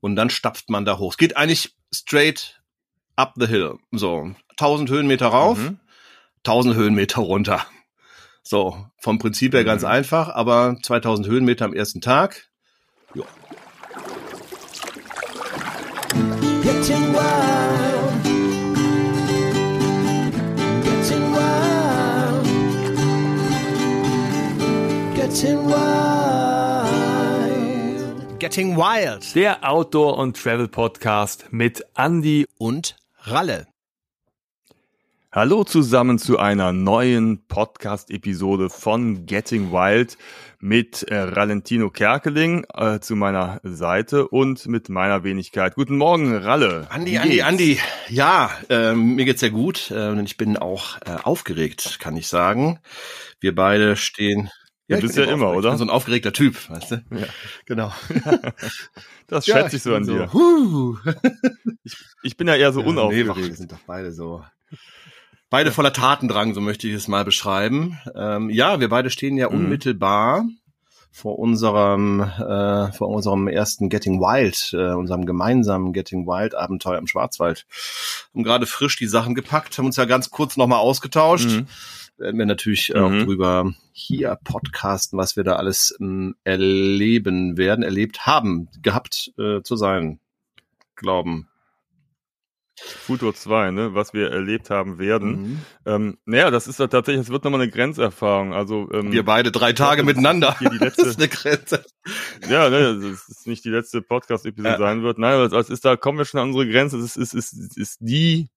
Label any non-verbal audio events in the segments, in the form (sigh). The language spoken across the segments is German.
und dann stapft man da hoch. Es geht eigentlich straight up the hill. So, 1000 Höhenmeter rauf, mhm. 1000 Höhenmeter runter. So, vom Prinzip her ganz mhm. einfach, aber 2000 Höhenmeter am ersten Tag. Jo. Getting wild. Getting Wild. Der Outdoor- und Travel-Podcast mit Andy und Ralle. Hallo zusammen zu einer neuen Podcast-Episode von Getting Wild mit äh, Ralentino Kerkeling äh, zu meiner Seite und mit meiner Wenigkeit. Guten Morgen, Ralle. Andi, Andi, Andi. Ja, äh, mir geht's sehr gut äh, und ich bin auch äh, aufgeregt, kann ich sagen. Wir beide stehen ja, du bist ja immer, oder? Ich bin so ein aufgeregter Typ, weißt du? Ja. Genau. (laughs) das schätze ja, ich so an so, dir. Huh. (laughs) Ich, ich, bin ja eher so ja, unaufgeregt. Nee, wir sind doch beide so. Beide voller Tatendrang, so möchte ich es mal beschreiben. Ähm, ja, wir beide stehen ja mhm. unmittelbar vor unserem äh, vor unserem ersten Getting Wild, äh, unserem gemeinsamen Getting Wild Abenteuer im Schwarzwald. Haben gerade frisch die Sachen gepackt, haben uns ja ganz kurz nochmal ausgetauscht. Mhm werden wir natürlich mhm. auch drüber hier podcasten, was wir da alles ähm, erleben werden, erlebt haben, gehabt äh, zu sein, glauben. Futur 2, ne, was wir erlebt haben werden. Mhm. Ähm, naja, das ist tatsächlich, es wird nochmal eine Grenzerfahrung. Also ähm, wir beide drei Tage miteinander. (laughs) Letzte, das ist eine Grenze. Ja, ne, das ist nicht die letzte Podcast-Episode ja. sein wird. Nein, aber es ist da kommen wir schon an unsere Grenze. Es ist, ist, ist, ist die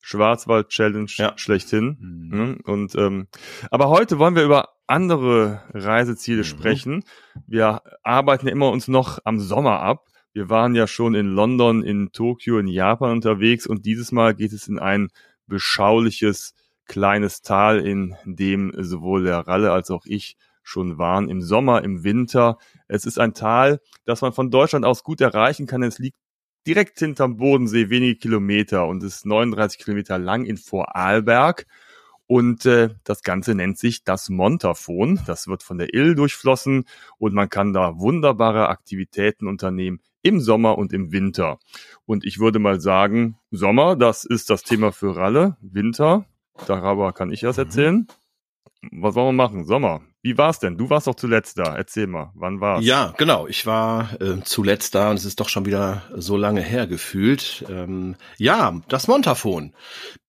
Schwarzwald-Challenge ja. schlechthin. Mhm. Ne? Und ähm, aber heute wollen wir über andere Reiseziele mhm. sprechen. Wir arbeiten ja immer uns noch am Sommer ab. Wir waren ja schon in London, in Tokio, in Japan unterwegs und dieses Mal geht es in ein beschauliches kleines Tal, in dem sowohl der Ralle als auch ich schon waren im Sommer, im Winter. Es ist ein Tal, das man von Deutschland aus gut erreichen kann. Es liegt direkt hinterm Bodensee, wenige Kilometer und ist 39 Kilometer lang in Vorarlberg. Und äh, das Ganze nennt sich das Montafon. Das wird von der Ill durchflossen und man kann da wunderbare Aktivitäten unternehmen im Sommer und im Winter. Und ich würde mal sagen, Sommer, das ist das Thema für Ralle. Winter, darüber kann ich was mhm. erzählen. Was wollen wir machen? Sommer. Wie war's denn? Du warst doch zuletzt da. Erzähl mal, wann war's? Ja, genau. Ich war äh, zuletzt da und es ist doch schon wieder so lange her gefühlt. Ähm, ja, das Montafon.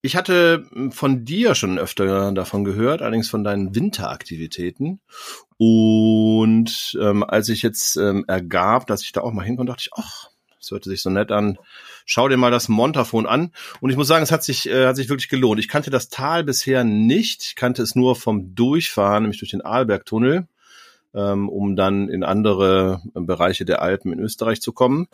Ich hatte hm, von dir schon öfter davon gehört, allerdings von deinen Winteraktivitäten. Und ähm, als ich jetzt ähm, ergab, dass ich da auch mal hinkomme, dachte ich, ach, das hörte sich so nett an schau dir mal das Montafon an. Und ich muss sagen, es hat sich, äh, hat sich wirklich gelohnt. Ich kannte das Tal bisher nicht. Ich kannte es nur vom Durchfahren, nämlich durch den Arlbergtunnel, ähm, um dann in andere Bereiche der Alpen in Österreich zu kommen.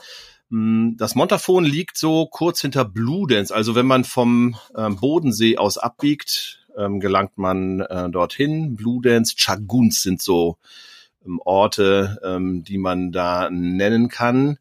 Mm, das Montafon liegt so kurz hinter Bludenz. Also wenn man vom ähm, Bodensee aus abbiegt, ähm, gelangt man äh, dorthin. Bludenz, Chaguns sind so ähm, Orte, ähm, die man da nennen kann.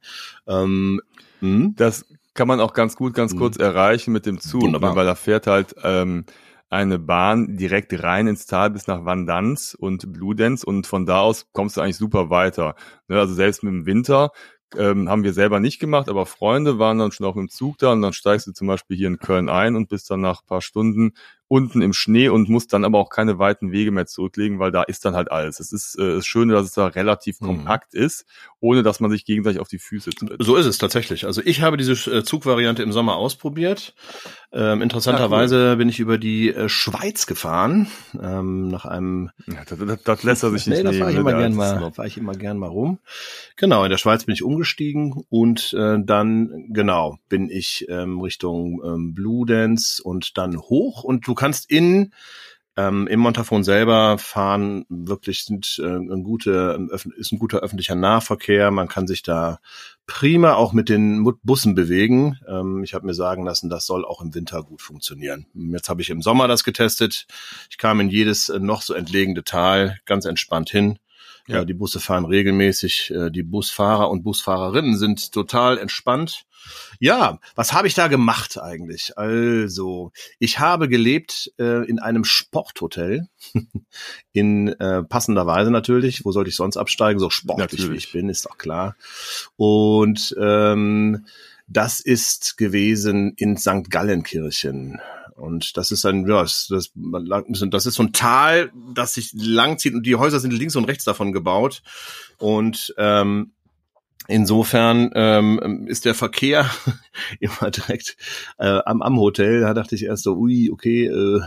Ähm, hm? das kann man auch ganz gut, ganz mhm. kurz erreichen mit dem Zug, Wunderbar. weil da fährt halt ähm, eine Bahn direkt rein ins Tal bis nach Vandanz und Bludenz und von da aus kommst du eigentlich super weiter. Ne, also selbst mit dem Winter ähm, haben wir selber nicht gemacht, aber Freunde waren dann schon auch im Zug da und dann steigst du zum Beispiel hier in Köln ein und bist dann nach paar Stunden unten im Schnee und muss dann aber auch keine weiten Wege mehr zurücklegen, weil da ist dann halt alles. Es ist äh, das Schöne, dass es da relativ mhm. kompakt ist, ohne dass man sich gegenseitig auf die Füße tritt. So ist es tatsächlich. Also ich habe diese äh, Zugvariante im Sommer ausprobiert. Ähm, interessanterweise ja, cool. bin ich über die äh, Schweiz gefahren, ähm, nach einem. Ja, das, das, das lässt er sich nicht nee, da fahre ich immer gern mal, fahre ich immer gern mal rum. Genau, in der Schweiz bin ich umgestiegen und äh, dann genau bin ich ähm, Richtung ähm, Blue Dance und dann hoch und du kannst in ähm, Im Montafon selber fahren wirklich sind äh, ein gute, ist ein guter öffentlicher Nahverkehr. Man kann sich da prima auch mit den Bussen bewegen. Ähm, ich habe mir sagen lassen, das soll auch im Winter gut funktionieren. Jetzt habe ich im Sommer das getestet. Ich kam in jedes äh, noch so entlegene Tal ganz entspannt hin. Ja. Die Busse fahren regelmäßig. Äh, die Busfahrer und Busfahrerinnen sind total entspannt. Ja, was habe ich da gemacht eigentlich? Also, ich habe gelebt äh, in einem Sporthotel, (laughs) in äh, passender Weise natürlich. Wo sollte ich sonst absteigen? So sportlich natürlich. wie ich bin, ist doch klar. Und ähm, das ist gewesen in St. Gallenkirchen. Und das ist ein, ja, das, das, das ist so ein Tal, das sich langzieht und die Häuser sind links und rechts davon gebaut. Und ähm, Insofern ähm, ist der Verkehr (laughs) immer direkt äh, am, am Hotel. Da dachte ich erst so, ui, okay, äh,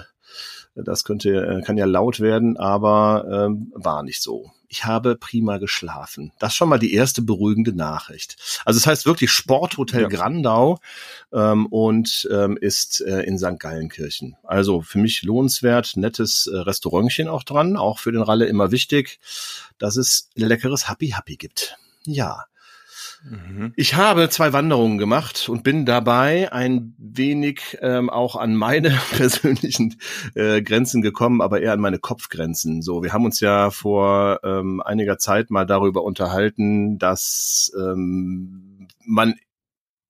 das könnte, äh, kann ja laut werden, aber ähm, war nicht so. Ich habe prima geschlafen. Das ist schon mal die erste beruhigende Nachricht. Also es das heißt wirklich Sporthotel ja. Grandau ähm, und ähm, ist äh, in St. Gallenkirchen. Also für mich lohnenswert, nettes äh, Restaurantchen auch dran, auch für den Ralle immer wichtig, dass es leckeres Happy Happy gibt. Ja. Mhm. Ich habe zwei Wanderungen gemacht und bin dabei ein wenig ähm, auch an meine (laughs) persönlichen äh, Grenzen gekommen, aber eher an meine Kopfgrenzen. So, wir haben uns ja vor ähm, einiger Zeit mal darüber unterhalten, dass ähm, man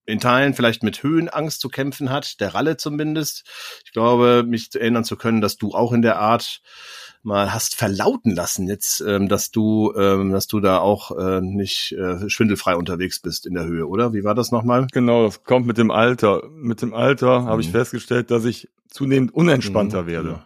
in Teilen vielleicht mit Höhenangst zu kämpfen hat, der Ralle zumindest. Ich glaube, mich erinnern zu können, dass du auch in der Art mal hast verlauten lassen jetzt, ähm, dass du, ähm, dass du da auch äh, nicht äh, schwindelfrei unterwegs bist in der Höhe, oder? Wie war das nochmal? Genau, das kommt mit dem Alter. Mit dem Alter mhm. habe ich festgestellt, dass ich zunehmend unentspannter mhm. werde.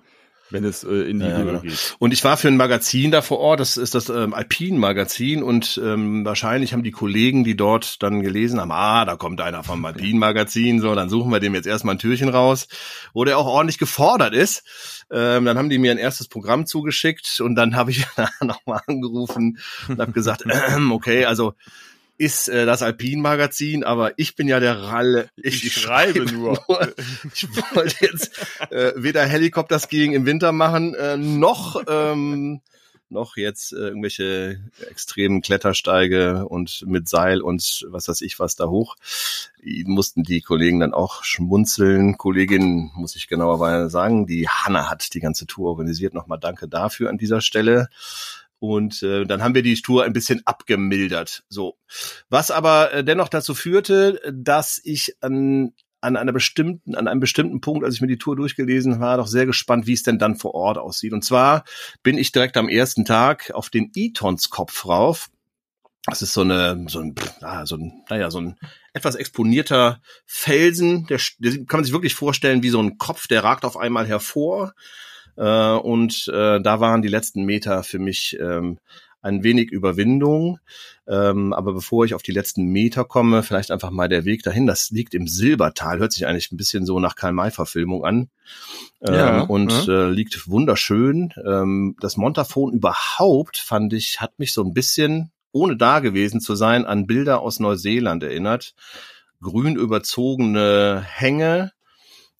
Wenn es äh, in die ja, Höhe genau. geht. Und ich war für ein Magazin da vor Ort, das ist das ähm, Alpin-Magazin und ähm, wahrscheinlich haben die Kollegen, die dort dann gelesen haben, ah, da kommt einer vom (laughs) Alpin-Magazin, so, dann suchen wir dem jetzt erstmal ein Türchen raus, wo der auch ordentlich gefordert ist. Ähm, dann haben die mir ein erstes Programm zugeschickt und dann habe ich (laughs) nochmal angerufen und habe gesagt, (laughs) äh, okay, also ist äh, das Alpin-Magazin, aber ich bin ja der Ralle. Ich, ich schreibe nur. nur. Ich wollte jetzt äh, weder Helikopterskiing im Winter machen, äh, noch ähm, noch jetzt äh, irgendwelche extremen Klettersteige und mit Seil und was weiß ich was da hoch. Die mussten die Kollegen dann auch schmunzeln. Kollegin, muss ich genauerweise sagen, die Hanna hat die ganze Tour organisiert. Nochmal danke dafür an dieser Stelle. Und äh, dann haben wir die Tour ein bisschen abgemildert. So. Was aber äh, dennoch dazu führte, dass ich an an einer bestimmten, an einem bestimmten Punkt, als ich mir die Tour durchgelesen war, doch sehr gespannt, wie es denn dann vor Ort aussieht. Und zwar bin ich direkt am ersten Tag auf den Etons Kopf rauf. Das ist so eine, so ein, so ein, naja, so ein etwas exponierter Felsen. Der, der kann man sich wirklich vorstellen wie so ein Kopf, der ragt auf einmal hervor. Äh, und äh, da waren die letzten Meter für mich ähm, ein wenig Überwindung. Ähm, aber bevor ich auf die letzten Meter komme, vielleicht einfach mal der Weg dahin. Das liegt im Silbertal, hört sich eigentlich ein bisschen so nach Karl-May-Verfilmung an. Ähm, ja, und ja. Äh, liegt wunderschön. Ähm, das Montafon überhaupt, fand ich, hat mich so ein bisschen, ohne da gewesen zu sein, an Bilder aus Neuseeland erinnert. Grün überzogene Hänge,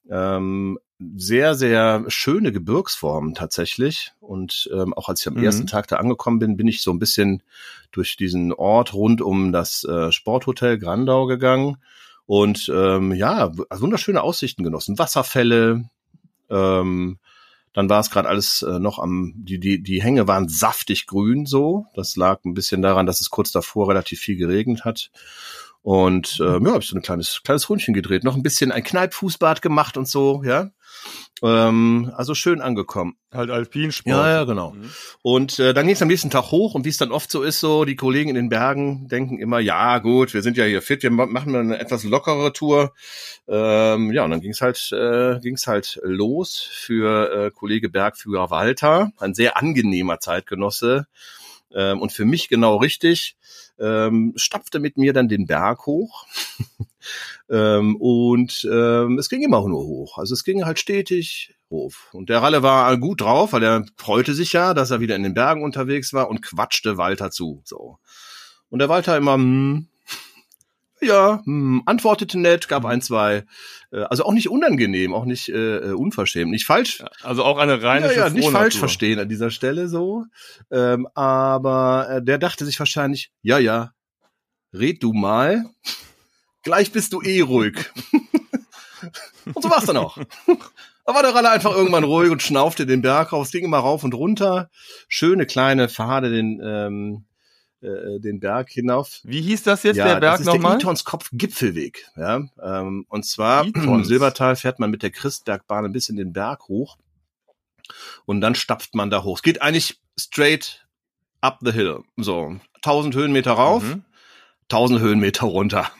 ähm, sehr, sehr schöne Gebirgsformen tatsächlich. Und ähm, auch als ich am mhm. ersten Tag da angekommen bin, bin ich so ein bisschen durch diesen Ort rund um das äh, Sporthotel Grandau gegangen. Und ähm, ja, wunderschöne Aussichten genossen. Wasserfälle, ähm, dann war es gerade alles äh, noch am, die, die, die Hänge waren saftig grün so. Das lag ein bisschen daran, dass es kurz davor relativ viel geregnet hat. Und ähm, ja, habe ich so ein kleines, kleines Rundchen gedreht, noch ein bisschen ein Kneippfußbad gemacht und so, ja. Ähm, also schön angekommen. Halt Alpinsport. Ja, ja, genau. Mhm. Und äh, dann ging es am nächsten Tag hoch und wie es dann oft so ist, so die Kollegen in den Bergen denken immer, ja gut, wir sind ja hier fit, wir machen eine etwas lockere Tour. Ähm, ja, und dann ging es halt, äh, ging's halt los für äh, Kollege Bergführer Walter, ein sehr angenehmer Zeitgenosse ähm, und für mich genau richtig ähm, stapfte mit mir dann den Berg hoch. (laughs) ähm, und ähm, es ging immer nur hoch. Also es ging halt stetig hoch. Und der Ralle war gut drauf, weil er freute sich ja, dass er wieder in den Bergen unterwegs war und quatschte Walter zu. So. Und der Walter immer, hm, ja, hm, antwortete nett, gab ein, zwei, äh, also auch nicht unangenehm, auch nicht äh, äh unverschämt, nicht falsch. Also auch eine reine ja, ja, nicht falsch verstehen an dieser Stelle so. Ähm, aber äh, der dachte sich wahrscheinlich, ja, ja, red du mal, gleich bist du eh ruhig. (laughs) Und so war's dann auch. Da war der Ralle einfach irgendwann ruhig und schnaufte den Berg rauf. Es ging immer rauf und runter. Schöne kleine Pfade den, ähm, äh, den Berg hinauf. Wie hieß das jetzt, ja, der Berg nochmal? Der Itonskopf Gipfelweg. Ja, ähm, und zwar im Silbertal fährt man mit der Christbergbahn ein bisschen den Berg hoch. Und dann stapft man da hoch. Es geht eigentlich straight up the hill. So, 1000 Höhenmeter rauf, mhm. 1000 Höhenmeter runter.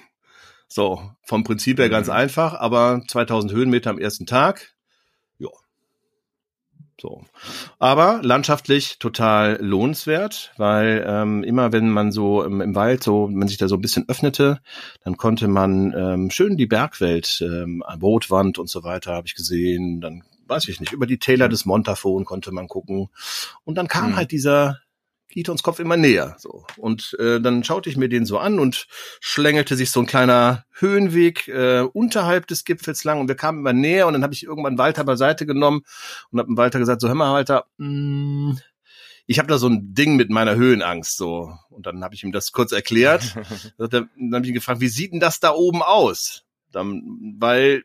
So, vom Prinzip her ganz mhm. einfach, aber 2000 Höhenmeter am ersten Tag. So. Aber landschaftlich total lohnenswert, weil ähm, immer wenn man so im, im, Wald so, wenn sich da so ein bisschen öffnete, dann konnte man ähm, schön die Bergwelt, ähm, Bootwand und so weiter habe ich gesehen. Dann weiß ich nicht, über die Täler des Montafon konnte man gucken. Und dann kam mhm. halt dieser Gitons Kopf immer näher. So. Und äh, dann schaute ich mir den so an und schlängelte sich so ein kleiner Höhenweg äh, unterhalb des Gipfels lang und wir kamen immer näher und dann habe ich irgendwann Walter beiseite genommen und habe Walter gesagt, so hör mal Walter, mh, mm, ich habe da so ein Ding mit meiner Höhenangst so und dann habe ich ihm das kurz erklärt. (laughs) dann habe ich ihn gefragt, wie sieht denn das da oben aus? Dann, weil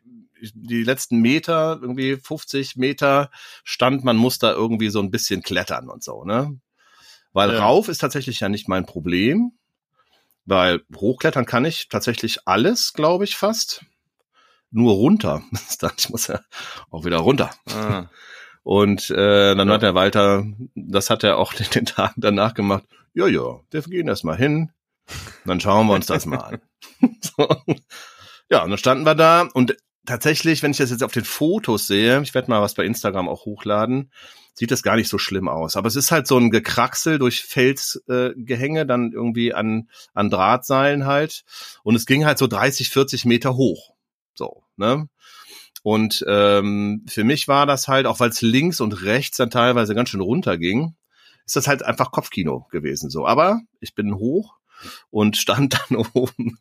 die letzten Meter, irgendwie 50 Meter stand, man muss da irgendwie so ein bisschen klettern und so, ne? Weil ja. rauf ist tatsächlich ja nicht mein Problem, weil hochklettern kann ich tatsächlich alles, glaube ich, fast. Nur runter. (laughs) ich muss ja auch wieder runter. Ah. Und äh, dann ja. hat der Walter, das hat er auch (laughs) in den Tagen danach gemacht, ja, ja, wir gehen erst mal hin, dann schauen wir uns das mal an. (laughs) so. Ja, und dann standen wir da und tatsächlich, wenn ich das jetzt auf den Fotos sehe, ich werde mal was bei Instagram auch hochladen, sieht das gar nicht so schlimm aus. Aber es ist halt so ein Gekraxel durch Felsgehänge, äh, dann irgendwie an, an Drahtseilen halt. Und es ging halt so 30, 40 Meter hoch. So, ne? Und ähm, für mich war das halt, auch weil es links und rechts dann teilweise ganz schön runter ging, ist das halt einfach Kopfkino gewesen. So, aber ich bin hoch und stand (laughs) dann oben.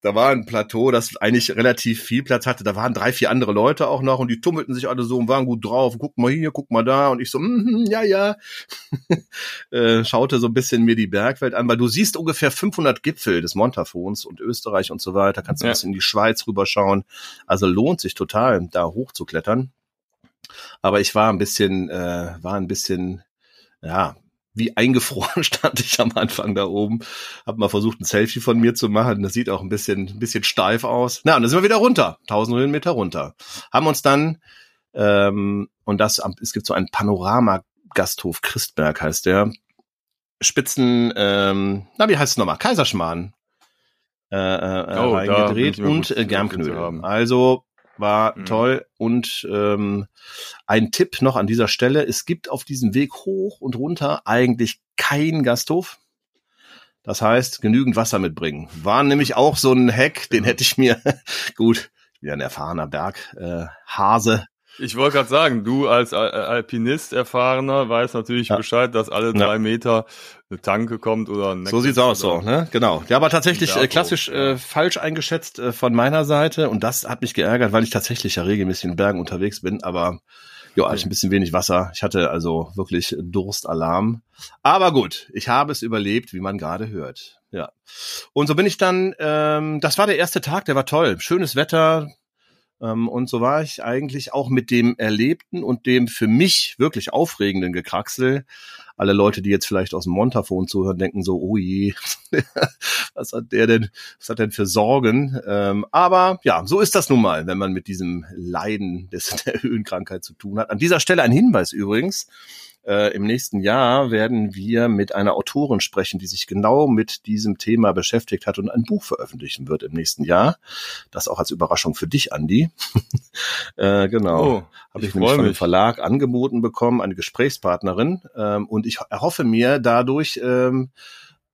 Da war ein Plateau, das eigentlich relativ viel Platz hatte. Da waren drei, vier andere Leute auch noch und die tummelten sich alle so und waren gut drauf. Guck mal hier, guck mal da. Und ich so, mm, ja, ja. (laughs) äh, schaute so ein bisschen mir die Bergwelt an, weil du siehst ungefähr 500 Gipfel des Montafons und Österreich und so weiter. Kannst du ja. ein bisschen in die Schweiz rüberschauen. Also lohnt sich total, da hochzuklettern. Aber ich war ein bisschen, äh, war ein bisschen, ja, wie eingefroren (laughs) stand ich am Anfang da oben. Hab mal versucht, ein Selfie von mir zu machen. Das sieht auch ein bisschen, ein bisschen steif aus. Na, und dann sind wir wieder runter. 1000 Höhenmeter runter. Haben uns dann, ähm, und das, es gibt so einen Panorama-Gasthof Christberg heißt der. Spitzen, ähm, na, wie heißt es nochmal? Kaiserschmarrn. Äh, äh, oh, reingedreht und äh, Germknödel. Also war mhm. toll. Und ähm, ein Tipp noch an dieser Stelle, es gibt auf diesem Weg hoch und runter eigentlich kein Gasthof. Das heißt, genügend Wasser mitbringen. War nämlich auch so ein Hack, den hätte ich mir, (laughs) gut, ich bin ja ein erfahrener Berghase, äh, ich wollte gerade sagen, du als Alpinist erfahrener weißt natürlich ja. Bescheid, dass alle drei ja. Meter eine Tanke kommt oder ein So sieht's aus, so, ne? Genau. Ja, aber tatsächlich äh, klassisch äh, falsch eingeschätzt äh, von meiner Seite und das hat mich geärgert, weil ich tatsächlich ja regelmäßig in Bergen unterwegs bin, aber ja, hatte ich ein bisschen wenig Wasser. Ich hatte also wirklich Durstalarm. Aber gut, ich habe es überlebt, wie man gerade hört. Ja. Und so bin ich dann, ähm, das war der erste Tag, der war toll. Schönes Wetter, und so war ich eigentlich auch mit dem Erlebten und dem für mich wirklich aufregenden Gekraxel. Alle Leute, die jetzt vielleicht aus dem Montafon zuhören, denken so, oh je, (laughs) was hat der denn, was hat denn für Sorgen? Ähm, aber ja, so ist das nun mal, wenn man mit diesem Leiden des, (laughs) der Höhenkrankheit zu tun hat. An dieser Stelle ein Hinweis übrigens äh, im nächsten Jahr werden wir mit einer Autorin sprechen, die sich genau mit diesem Thema beschäftigt hat und ein Buch veröffentlichen wird im nächsten Jahr. Das auch als Überraschung für dich, Andi. (laughs) äh, genau. Oh, Habe ich, ich nämlich von dem Verlag angeboten bekommen, eine Gesprächspartnerin. Ähm, und ich erhoffe mir dadurch ähm,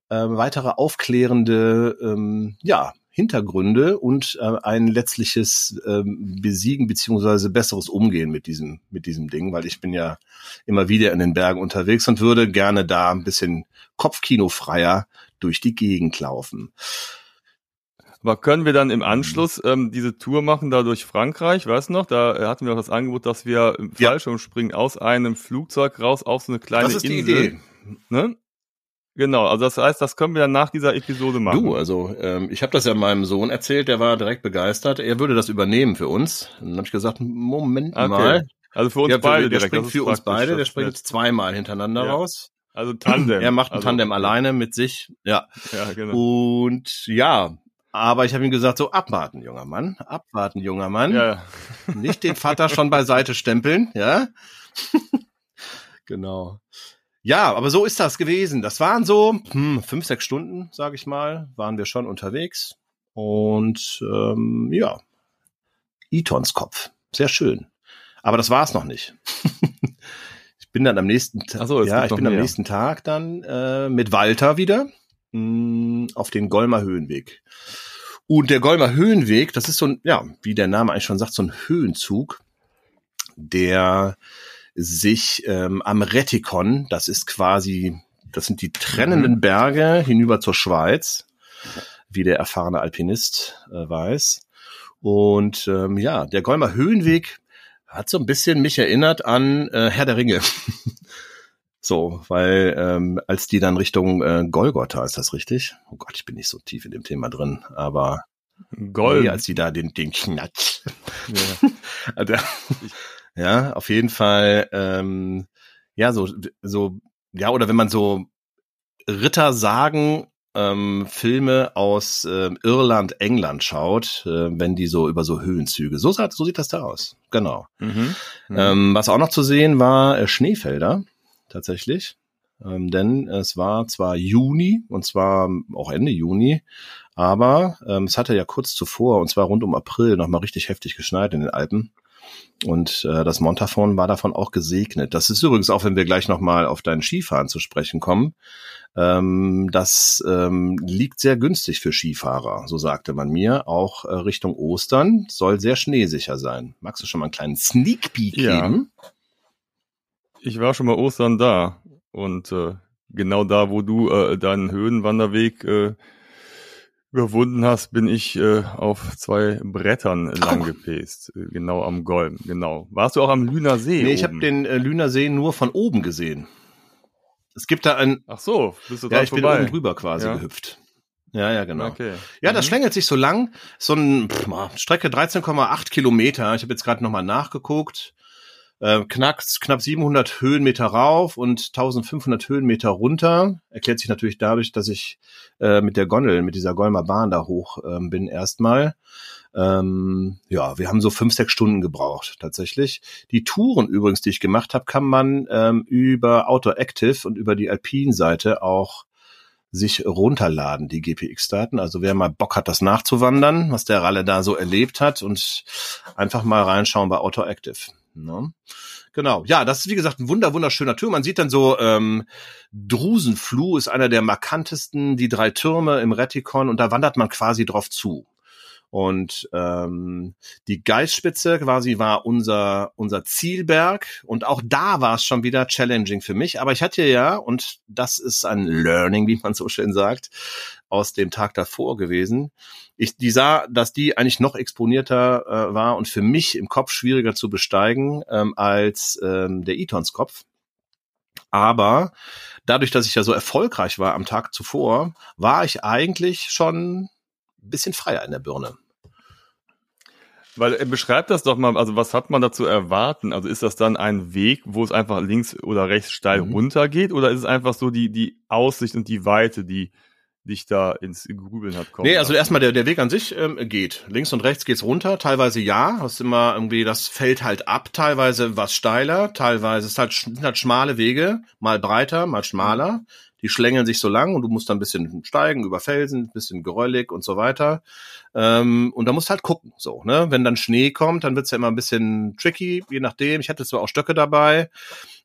äh, weitere aufklärende ähm, ja, Hintergründe und äh, ein letztliches ähm, Besiegen beziehungsweise besseres Umgehen mit diesem mit diesem Ding, weil ich bin ja immer wieder in den Bergen unterwegs und würde gerne da ein bisschen kopfkinofreier durch die Gegend laufen. Aber können wir dann im Anschluss ähm, diese Tour machen, da durch Frankreich, weißt du noch? Da hatten wir auch das Angebot, dass wir im Fallschirmspringen ja. aus einem Flugzeug raus auf so eine kleine Insel. Das ist Insel, die Idee. Ne? Genau, also das heißt, das können wir dann nach dieser Episode machen. Du, also ähm, ich habe das ja meinem Sohn erzählt, der war direkt begeistert. Er würde das übernehmen für uns. Und dann habe ich gesagt, Moment okay. mal. Also für uns ja, beide der direkt. springt für uns beide, der springt jetzt zweimal hintereinander ja. raus. Also Tandem. (clears throat) Er macht ein also, Tandem alleine mit sich. Ja. Ja, genau. Und ja, aber ich habe ihm gesagt, so abwarten, junger Mann, abwarten, junger Mann. Ja. Nicht den Vater schon beiseite stempeln, ja. (laughs) genau. Ja, aber so ist das gewesen. Das waren so hm, fünf, sechs Stunden, sage ich mal, waren wir schon unterwegs. Und ähm, ja, Etons Kopf. Sehr schön. Aber das war's noch nicht. (laughs) ich bin dann am nächsten Tag, so, ja, ich bin mehr. am nächsten Tag dann äh, mit Walter wieder mh, hm, auf den Golmer Höhenweg. Und der Golmer Höhenweg, das ist so ein, ja, wie der Name eigentlich schon sagt, so ein Höhenzug, der sich ähm, am Retikon, das ist quasi, das sind die trennenden mhm. Berge hinüber zur Schweiz, wie der erfahrene Alpinist äh, weiß. Und ähm, ja, der Golmer Höhenweg hat so ein bisschen mich erinnert an äh, Herr der Ringe. (laughs) so, weil ähm, als die dann Richtung äh, Golgotha, ist das richtig? Oh Gott, ich bin nicht so tief in dem Thema drin, aber Gold. Nee, als die da den, den Knatsch. Ja. (laughs) also, ja, auf jeden Fall, ähm, ja, so, so, ja, oder wenn man so Ritter sagen, ähm, Filme aus äh, Irland, England schaut, äh, wenn die so über so Höhenzüge. So, so sieht das da aus. Genau. Mhm. Mhm. Ähm, was auch noch zu sehen war äh, Schneefelder, tatsächlich. Ähm, denn es war zwar Juni und zwar auch Ende Juni, aber ähm, es hatte ja kurz zuvor, und zwar rund um April, nochmal richtig heftig geschneit in den Alpen. Und äh, das Montafon war davon auch gesegnet. Das ist übrigens auch, wenn wir gleich nochmal auf dein Skifahren zu sprechen kommen, ähm, das ähm, liegt sehr günstig für Skifahrer, so sagte man mir. Auch äh, Richtung Ostern soll sehr schneesicher sein. Magst du schon mal einen kleinen Sneak Peek ja. geben? Ich war schon mal Ostern da und äh, genau da, wo du äh, deinen Höhenwanderweg äh, überwunden hast, bin ich äh, auf zwei Brettern lang gepäst, äh, genau am Golm, genau. Warst du auch am Lüner See? Nee, ich habe den äh, Lüner See nur von oben gesehen. Es gibt da ein. Ach so, bist du Ja, ich vorbei. bin oben drüber quasi ja. gehüpft. Ja, ja, genau. Okay. Ja, das mhm. schlängelt sich so lang. So ein pff, Strecke 13,8 Kilometer. Ich habe jetzt gerade nochmal nachgeguckt äh, knapp, knapp 700 Höhenmeter rauf und 1500 Höhenmeter runter. Erklärt sich natürlich dadurch, dass ich äh, mit der Gondel, mit dieser Golmer Bahn da hoch ähm, bin erstmal. Ähm, ja, wir haben so fünf, sechs Stunden gebraucht tatsächlich. Die Touren übrigens, die ich gemacht habe, kann man ähm, über Outdoor Active und über die Alpine-Seite auch sich runterladen, die GPX-Daten. Also wer mal Bock hat, das nachzuwandern, was der Ralle da so erlebt hat und einfach mal reinschauen bei Outdoor Active. Ne? Genau. Ja, das ist wie gesagt ein wunder wunderschöner Turm. Man sieht dann so ähm, Drusenfluh ist einer der markantesten, die drei Türme im Retikon und da wandert man quasi drauf zu. Und ähm, die Geistspitze quasi war unser, unser Zielberg. Und auch da war es schon wieder challenging für mich. Aber ich hatte ja, und das ist ein Learning, wie man so schön sagt, aus dem Tag davor gewesen. Ich, die sah, dass die eigentlich noch exponierter äh, war und für mich im Kopf schwieriger zu besteigen ähm, als ähm, der Etons Kopf. Aber dadurch, dass ich ja so erfolgreich war am Tag zuvor, war ich eigentlich schon bisschen freier in der Birne. Weil er beschreibt das doch mal, also was hat man da zu erwarten? Also ist das dann ein Weg, wo es einfach links oder rechts steil mhm. runter geht oder ist es einfach so die, die Aussicht und die Weite, die dich da ins Grübeln hat kommen? Nee, also erstmal der, der Weg an sich ähm, geht. Links und rechts geht's runter, teilweise ja, hast immer irgendwie, das fällt halt ab, teilweise was steiler, teilweise ist halt, sind halt schmale Wege, mal breiter, mal schmaler. Mhm die schlängeln sich so lang und du musst dann ein bisschen steigen über Felsen, ein bisschen geröllig und so weiter. Ähm, und da musst halt gucken, so, ne? Wenn dann Schnee kommt, dann wird's ja immer ein bisschen tricky, je nachdem. Ich hatte zwar auch Stöcke dabei,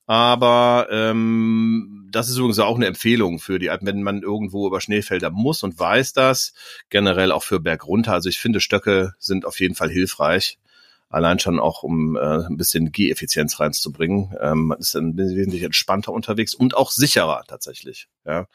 aber ähm, das ist übrigens auch eine Empfehlung für die, wenn man irgendwo über Schneefelder muss und weiß das, generell auch für Bergrunter. Also ich finde, Stöcke sind auf jeden Fall hilfreich allein schon auch um äh, ein bisschen G-Effizienz reinzubringen. Ähm, man ist dann wesentlich entspannter unterwegs und auch sicherer tatsächlich. Ja.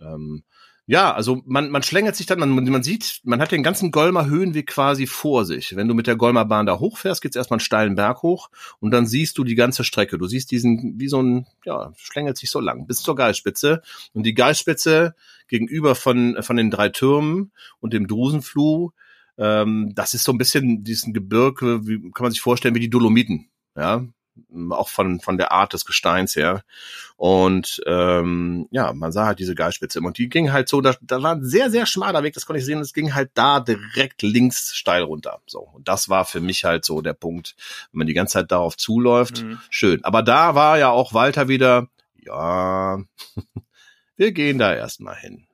Ähm, ja, also man, man schlängelt sich dann, man, man sieht, man hat den ganzen Golmer Höhenweg quasi vor sich. Wenn du mit der Golmer Bahn da hochfährst, geht's erstmal einen steilen Berg hoch und dann siehst du die ganze Strecke. Du siehst diesen, wie so ein, ja, schlängelt sich so lang bis zur Geistspitze. Und die Geistspitze gegenüber von, von den drei Türmen und dem Drusenfluh, ähm, das ist so ein bisschen diesen Gebirge, wie kann man sich vorstellen, wie die Dolomiten. Ja, auch von, von der Art des Gesteins her. Und ähm, ja, man sah halt diese Geilspitze und die ging halt so, da, da war ein sehr, sehr schmaler Weg, das konnte ich sehen, es ging halt da direkt links steil runter. So, und das war für mich halt so der Punkt, wenn man die ganze Zeit darauf zuläuft, mhm. schön. Aber da war ja auch Walter wieder, ja, (laughs) wir gehen da erstmal hin.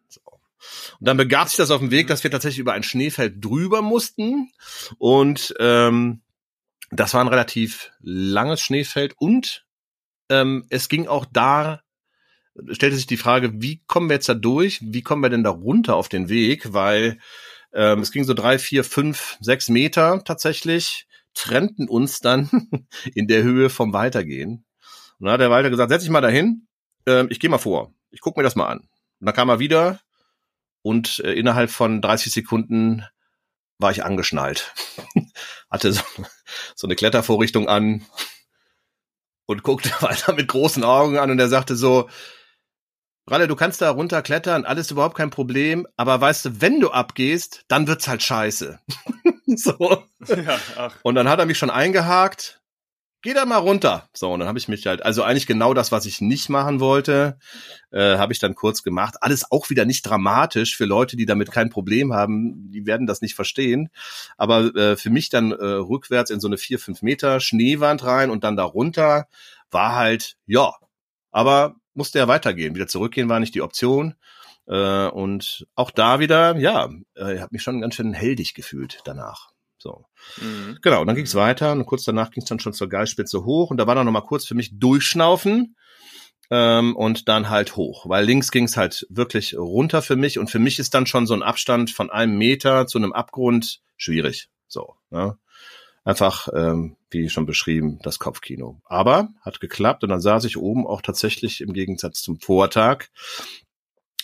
Und dann begab sich das auf dem Weg, dass wir tatsächlich über ein Schneefeld drüber mussten. Und ähm, das war ein relativ langes Schneefeld und ähm, es ging auch da, stellte sich die Frage, wie kommen wir jetzt da durch? Wie kommen wir denn da runter auf den Weg? Weil ähm, es ging so drei, vier, fünf, sechs Meter tatsächlich, trennten uns dann (laughs) in der Höhe vom Weitergehen. Und dann hat der Walter gesagt, setz dich mal dahin, ähm, ich gehe mal vor, ich guck mir das mal an. Und dann kam er wieder und äh, innerhalb von 30 Sekunden war ich angeschnallt. (laughs) Hatte so, so eine Klettervorrichtung an und guckte (laughs) weiter mit großen Augen an und er sagte so, Ralle, du kannst da runterklettern, alles überhaupt kein Problem, aber weißt du, wenn du abgehst, dann wird's halt scheiße. (laughs) so. Ja, und dann hat er mich schon eingehakt geh da mal runter. So, und dann habe ich mich halt, also eigentlich genau das, was ich nicht machen wollte, äh, habe ich dann kurz gemacht. Alles auch wieder nicht dramatisch für Leute, die damit kein Problem haben, die werden das nicht verstehen. Aber äh, für mich dann äh, rückwärts in so eine vier, fünf Meter Schneewand rein und dann da runter, war halt, ja, aber musste ja weitergehen. Wieder zurückgehen war nicht die Option. Äh, und auch da wieder, ja, äh, habe mich schon ganz schön heldig gefühlt danach. So. Mhm. Genau, und dann ging es weiter und kurz danach ging es dann schon zur Geilspitze hoch und da war dann noch mal kurz für mich durchschnaufen ähm, und dann halt hoch, weil links ging es halt wirklich runter für mich und für mich ist dann schon so ein Abstand von einem Meter zu einem Abgrund schwierig. So, ne? Einfach, ähm, wie schon beschrieben, das Kopfkino. Aber hat geklappt und dann saß ich oben auch tatsächlich im Gegensatz zum Vortag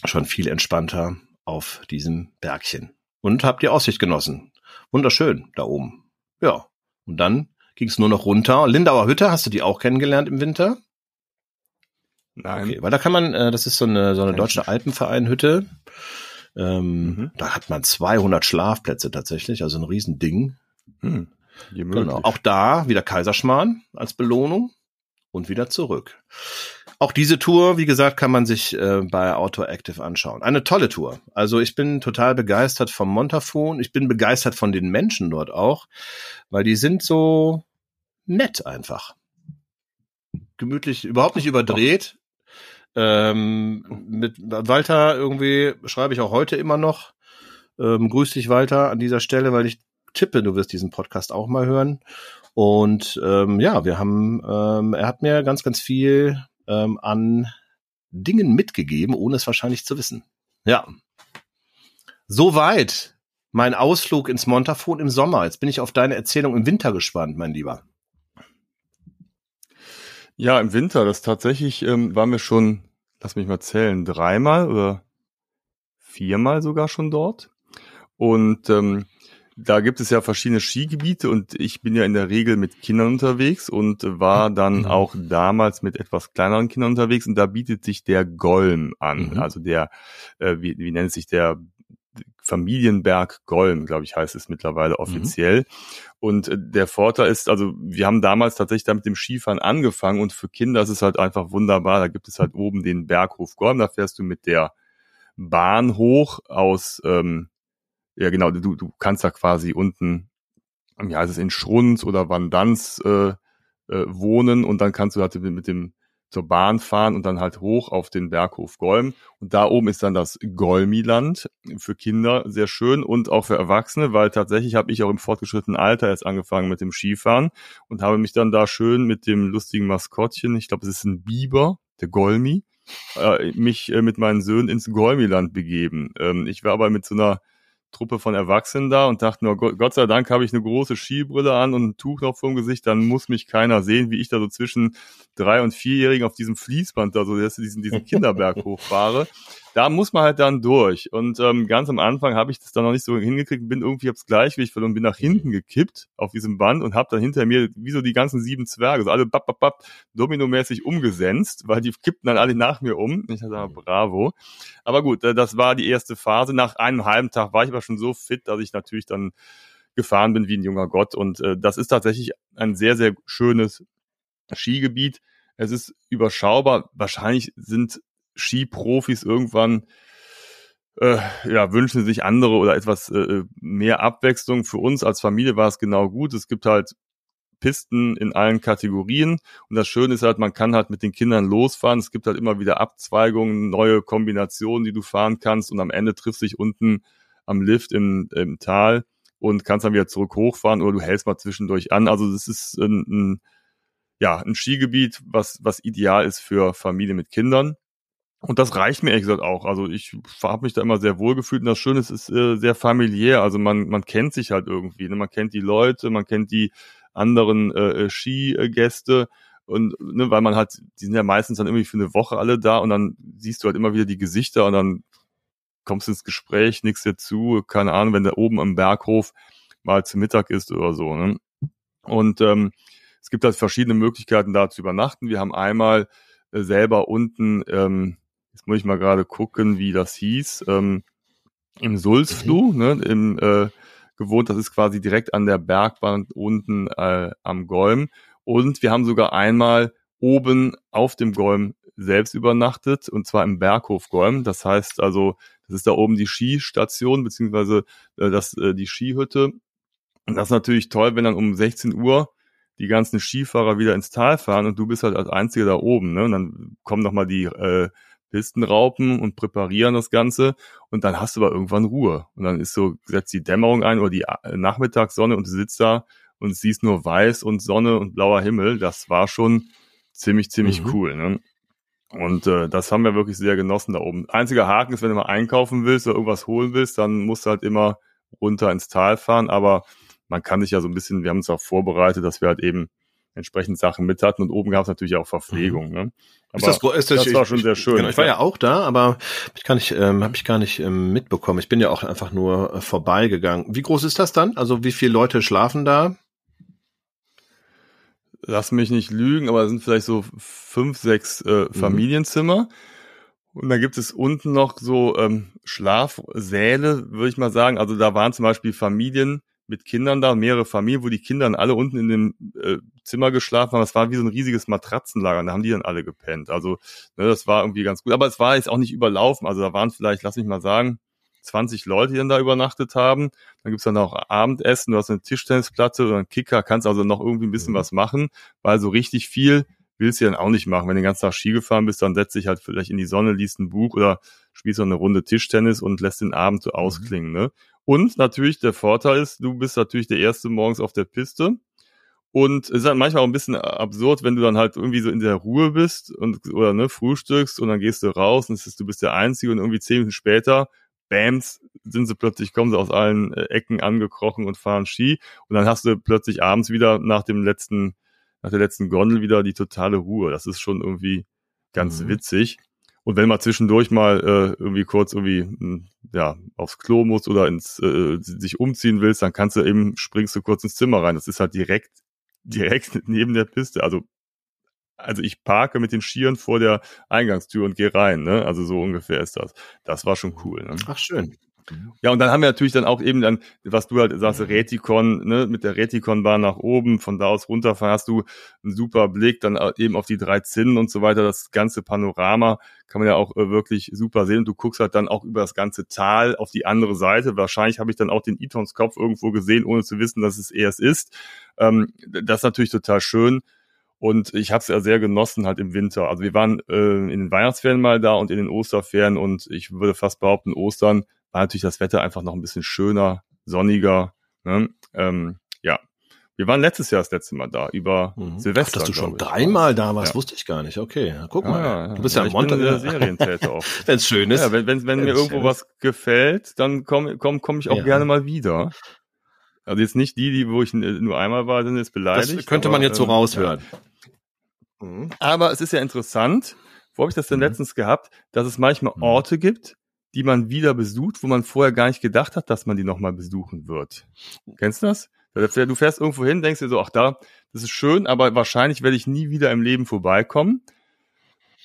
schon viel entspannter auf diesem Bergchen und habe die Aussicht genossen wunderschön da oben. Ja. Und dann ging es nur noch runter. Lindauer Hütte, hast du die auch kennengelernt im Winter? Nein. Okay, weil da kann man, äh, das ist so eine, so eine deutsche Alpenverein-Hütte. Ähm, mhm. Da hat man 200 Schlafplätze tatsächlich, also ein Riesending. Hm. Genau. Auch da wieder Kaiserschmarrn als Belohnung und wieder zurück. Auch diese Tour, wie gesagt, kann man sich äh, bei Outdoor Active anschauen. Eine tolle Tour. Also ich bin total begeistert vom Montafon. Ich bin begeistert von den Menschen dort auch, weil die sind so nett einfach. Gemütlich, überhaupt nicht überdreht. Ähm, mit Walter irgendwie schreibe ich auch heute immer noch. Ähm, grüß dich, Walter, an dieser Stelle, weil ich tippe, du wirst diesen Podcast auch mal hören. Und ähm, ja, wir haben, ähm, er hat mir ganz, ganz viel ähm, an Dingen mitgegeben, ohne es wahrscheinlich zu wissen. Ja. Soweit mein Ausflug ins Montafon im Sommer. Jetzt bin ich auf deine Erzählung im Winter gespannt, mein Lieber. Ja, im Winter, das tatsächlich ähm, waren wir schon, lass mich mal zählen, dreimal oder viermal sogar schon dort. Und ähm, da gibt es ja verschiedene Skigebiete und ich bin ja in der Regel mit Kindern unterwegs und war dann mhm. auch damals mit etwas kleineren Kindern unterwegs und da bietet sich der Golm an. Mhm. Also der, äh, wie, wie nennt sich der Familienberg Golm, glaube ich, heißt es mittlerweile mhm. offiziell. Mhm. Und äh, der Vorteil ist, also wir haben damals tatsächlich da mit dem Skifahren angefangen und für Kinder ist es halt einfach wunderbar. Da gibt es halt oben den Berghof Golm, da fährst du mit der Bahn hoch aus ähm, ja, genau, du, du kannst da quasi unten, ja, ist es in Schrunz oder Vandanz äh, äh, wohnen und dann kannst du halt mit, mit dem zur Bahn fahren und dann halt hoch auf den Berghof Golm. Und da oben ist dann das Golmiland für Kinder sehr schön und auch für Erwachsene, weil tatsächlich habe ich auch im fortgeschrittenen Alter erst angefangen mit dem Skifahren und habe mich dann da schön mit dem lustigen Maskottchen, ich glaube, es ist ein Biber, der Golmi, äh, mich äh, mit meinen Söhnen ins Golmiland begeben. Ähm, ich war aber mit so einer Truppe von Erwachsenen da und dachte nur, Gott sei Dank habe ich eine große Skibrille an und ein Tuch noch vorm Gesicht, dann muss mich keiner sehen, wie ich da so zwischen drei und vierjährigen auf diesem Fließband da so diesen, diesen Kinderberg (laughs) hochfahre. Da muss man halt dann durch. Und ähm, ganz am Anfang habe ich das dann noch nicht so hingekriegt, bin irgendwie aufs Gleichgewicht verloren, bin nach hinten gekippt auf diesem Band und habe dann hinter mir wie so die ganzen sieben Zwerge, so alle bap, bap, bap, dominomäßig umgesenzt, weil die kippten dann alle nach mir um. Ich dachte, bravo. Aber gut, äh, das war die erste Phase. Nach einem halben Tag war ich aber schon so fit, dass ich natürlich dann gefahren bin wie ein junger Gott. Und äh, das ist tatsächlich ein sehr, sehr schönes Skigebiet. Es ist überschaubar. Wahrscheinlich sind Skiprofis irgendwann äh, ja, wünschen sich andere oder etwas äh, mehr Abwechslung. Für uns als Familie war es genau gut. Es gibt halt Pisten in allen Kategorien. Und das Schöne ist halt, man kann halt mit den Kindern losfahren. Es gibt halt immer wieder Abzweigungen, neue Kombinationen, die du fahren kannst. Und am Ende triffst dich unten am Lift im, im Tal und kannst dann wieder zurück hochfahren oder du hältst mal zwischendurch an. Also das ist ein, ein ja, ein Skigebiet, was, was ideal ist für Familie mit Kindern. Und das reicht mir ehrlich gesagt auch. Also ich habe mich da immer sehr wohl gefühlt und das Schöne ist, ist äh, sehr familiär. Also man, man kennt sich halt irgendwie. Ne? Man kennt die Leute, man kennt die anderen äh, äh Skigäste und ne, weil man halt, die sind ja meistens dann irgendwie für eine Woche alle da und dann siehst du halt immer wieder die Gesichter und dann kommst ins Gespräch, nichts dazu, keine Ahnung, wenn der oben am Berghof mal zu Mittag ist oder so. Ne? Und ähm, es gibt halt verschiedene Möglichkeiten, da zu übernachten. Wir haben einmal äh, selber unten, ähm, jetzt muss ich mal gerade gucken, wie das hieß, ähm, im Sulzfluh, mhm. ne, im äh, gewohnt, das ist quasi direkt an der Bergwand unten äh, am Golm. Und wir haben sogar einmal oben auf dem Golm selbst übernachtet, und zwar im Berghof Golm. Das heißt also, das ist da oben die Skistation, beziehungsweise äh, das, äh, die Skihütte. Und das ist natürlich toll, wenn dann um 16 Uhr die ganzen Skifahrer wieder ins Tal fahren und du bist halt als Einziger da oben. Ne? Und dann kommen nochmal die äh, Pistenraupen und präparieren das Ganze und dann hast du aber irgendwann Ruhe. Und dann ist so, setzt die Dämmerung ein oder die äh, Nachmittagssonne und du sitzt da und siehst nur weiß und Sonne und blauer Himmel. Das war schon ziemlich, ziemlich mhm. cool. Ne? Und äh, das haben wir wirklich sehr genossen da oben. Einziger Haken ist, wenn du mal einkaufen willst oder irgendwas holen willst, dann musst du halt immer runter ins Tal fahren. Aber man kann sich ja so ein bisschen, wir haben uns auch vorbereitet, dass wir halt eben entsprechend Sachen mit hatten und oben gab es natürlich auch Verpflegung. Mhm. Ne? Aber ist das, ist das, das war schon sehr schön. Genau, ich war ja auch da, aber ich kann nicht, ähm, habe ich gar nicht ähm, mitbekommen. Ich bin ja auch einfach nur äh, vorbeigegangen. Wie groß ist das dann? Also wie viele Leute schlafen da? Lass mich nicht lügen, aber es sind vielleicht so fünf, sechs äh, mhm. Familienzimmer. Und dann gibt es unten noch so ähm, Schlafsäle, würde ich mal sagen. Also da waren zum Beispiel Familien, mit Kindern da, mehrere Familien, wo die Kinder dann alle unten in dem äh, Zimmer geschlafen haben. Das war wie so ein riesiges Matratzenlager. Da haben die dann alle gepennt. Also ne, das war irgendwie ganz gut. Aber es war jetzt auch nicht überlaufen. Also da waren vielleicht, lass mich mal sagen, 20 Leute, die dann da übernachtet haben. Dann gibt's dann auch Abendessen, du hast eine Tischtennisplatte oder einen Kicker, kannst also noch irgendwie ein bisschen mhm. was machen, weil so richtig viel willst du dann auch nicht machen. Wenn du den ganzen Tag Ski gefahren bist, dann setzt dich halt vielleicht in die Sonne, liest ein Buch oder spielst so eine Runde Tischtennis und lässt den Abend so mhm. ausklingen. Ne? Und natürlich der Vorteil ist, du bist natürlich der Erste morgens auf der Piste. Und es ist halt manchmal auch ein bisschen absurd, wenn du dann halt irgendwie so in der Ruhe bist und oder ne, frühstückst und dann gehst du raus und ist, du bist der Einzige und irgendwie zehn Minuten später, bams, sind sie plötzlich, kommen sie aus allen äh, Ecken angekrochen und fahren Ski. Und dann hast du plötzlich abends wieder nach dem letzten, nach der letzten Gondel wieder die totale Ruhe. Das ist schon irgendwie ganz mhm. witzig. Und wenn man zwischendurch mal äh, irgendwie kurz irgendwie hm, ja aufs Klo muss oder ins äh, sich umziehen willst, dann kannst du eben springst du kurz ins Zimmer rein. Das ist halt direkt (laughs) direkt neben der Piste. Also also ich parke mit den Skiern vor der Eingangstür und gehe rein. Ne? Also so ungefähr ist das. Das war schon cool. Ne? Ach schön. Ja, und dann haben wir natürlich dann auch eben dann, was du halt sagst, Retikon, ne, mit der Retikon-Bahn nach oben, von da aus runterfahren, hast du einen super Blick, dann eben auf die drei Zinnen und so weiter, das ganze Panorama kann man ja auch äh, wirklich super sehen. Und du guckst halt dann auch über das ganze Tal auf die andere Seite. Wahrscheinlich habe ich dann auch den Itons Kopf irgendwo gesehen, ohne zu wissen, dass es erst ist. Ähm, das ist natürlich total schön. Und ich habe es ja sehr genossen halt im Winter. Also wir waren äh, in den Weihnachtsferien mal da und in den Osterferien und ich würde fast behaupten, Ostern war natürlich das Wetter einfach noch ein bisschen schöner, sonniger. Ne? Ähm, ja, wir waren letztes Jahr das letzte Mal da, über mhm. Silvester. Ach, dass du schon dreimal da warst, ja. wusste ich gar nicht. Okay, guck mal. Ja, du bist ja, ja Montag der Serientäter auch. (laughs) wenn es schön ist. Ja, wenn, wenn, wenn mir irgendwo was gefällt, dann komme komm, komm ich auch gerne mal wieder. Also jetzt nicht die, die, wo ich nur einmal war, sind jetzt beleidigt. Das könnte aber, man jetzt so ähm, raushören. Mhm. Aber es ist ja interessant, wo habe ich das denn mhm. letztens gehabt, dass es manchmal mhm. Orte gibt, die man wieder besucht, wo man vorher gar nicht gedacht hat, dass man die nochmal besuchen wird. Kennst du das? Du fährst irgendwo hin, denkst dir so, ach da, das ist schön, aber wahrscheinlich werde ich nie wieder im Leben vorbeikommen.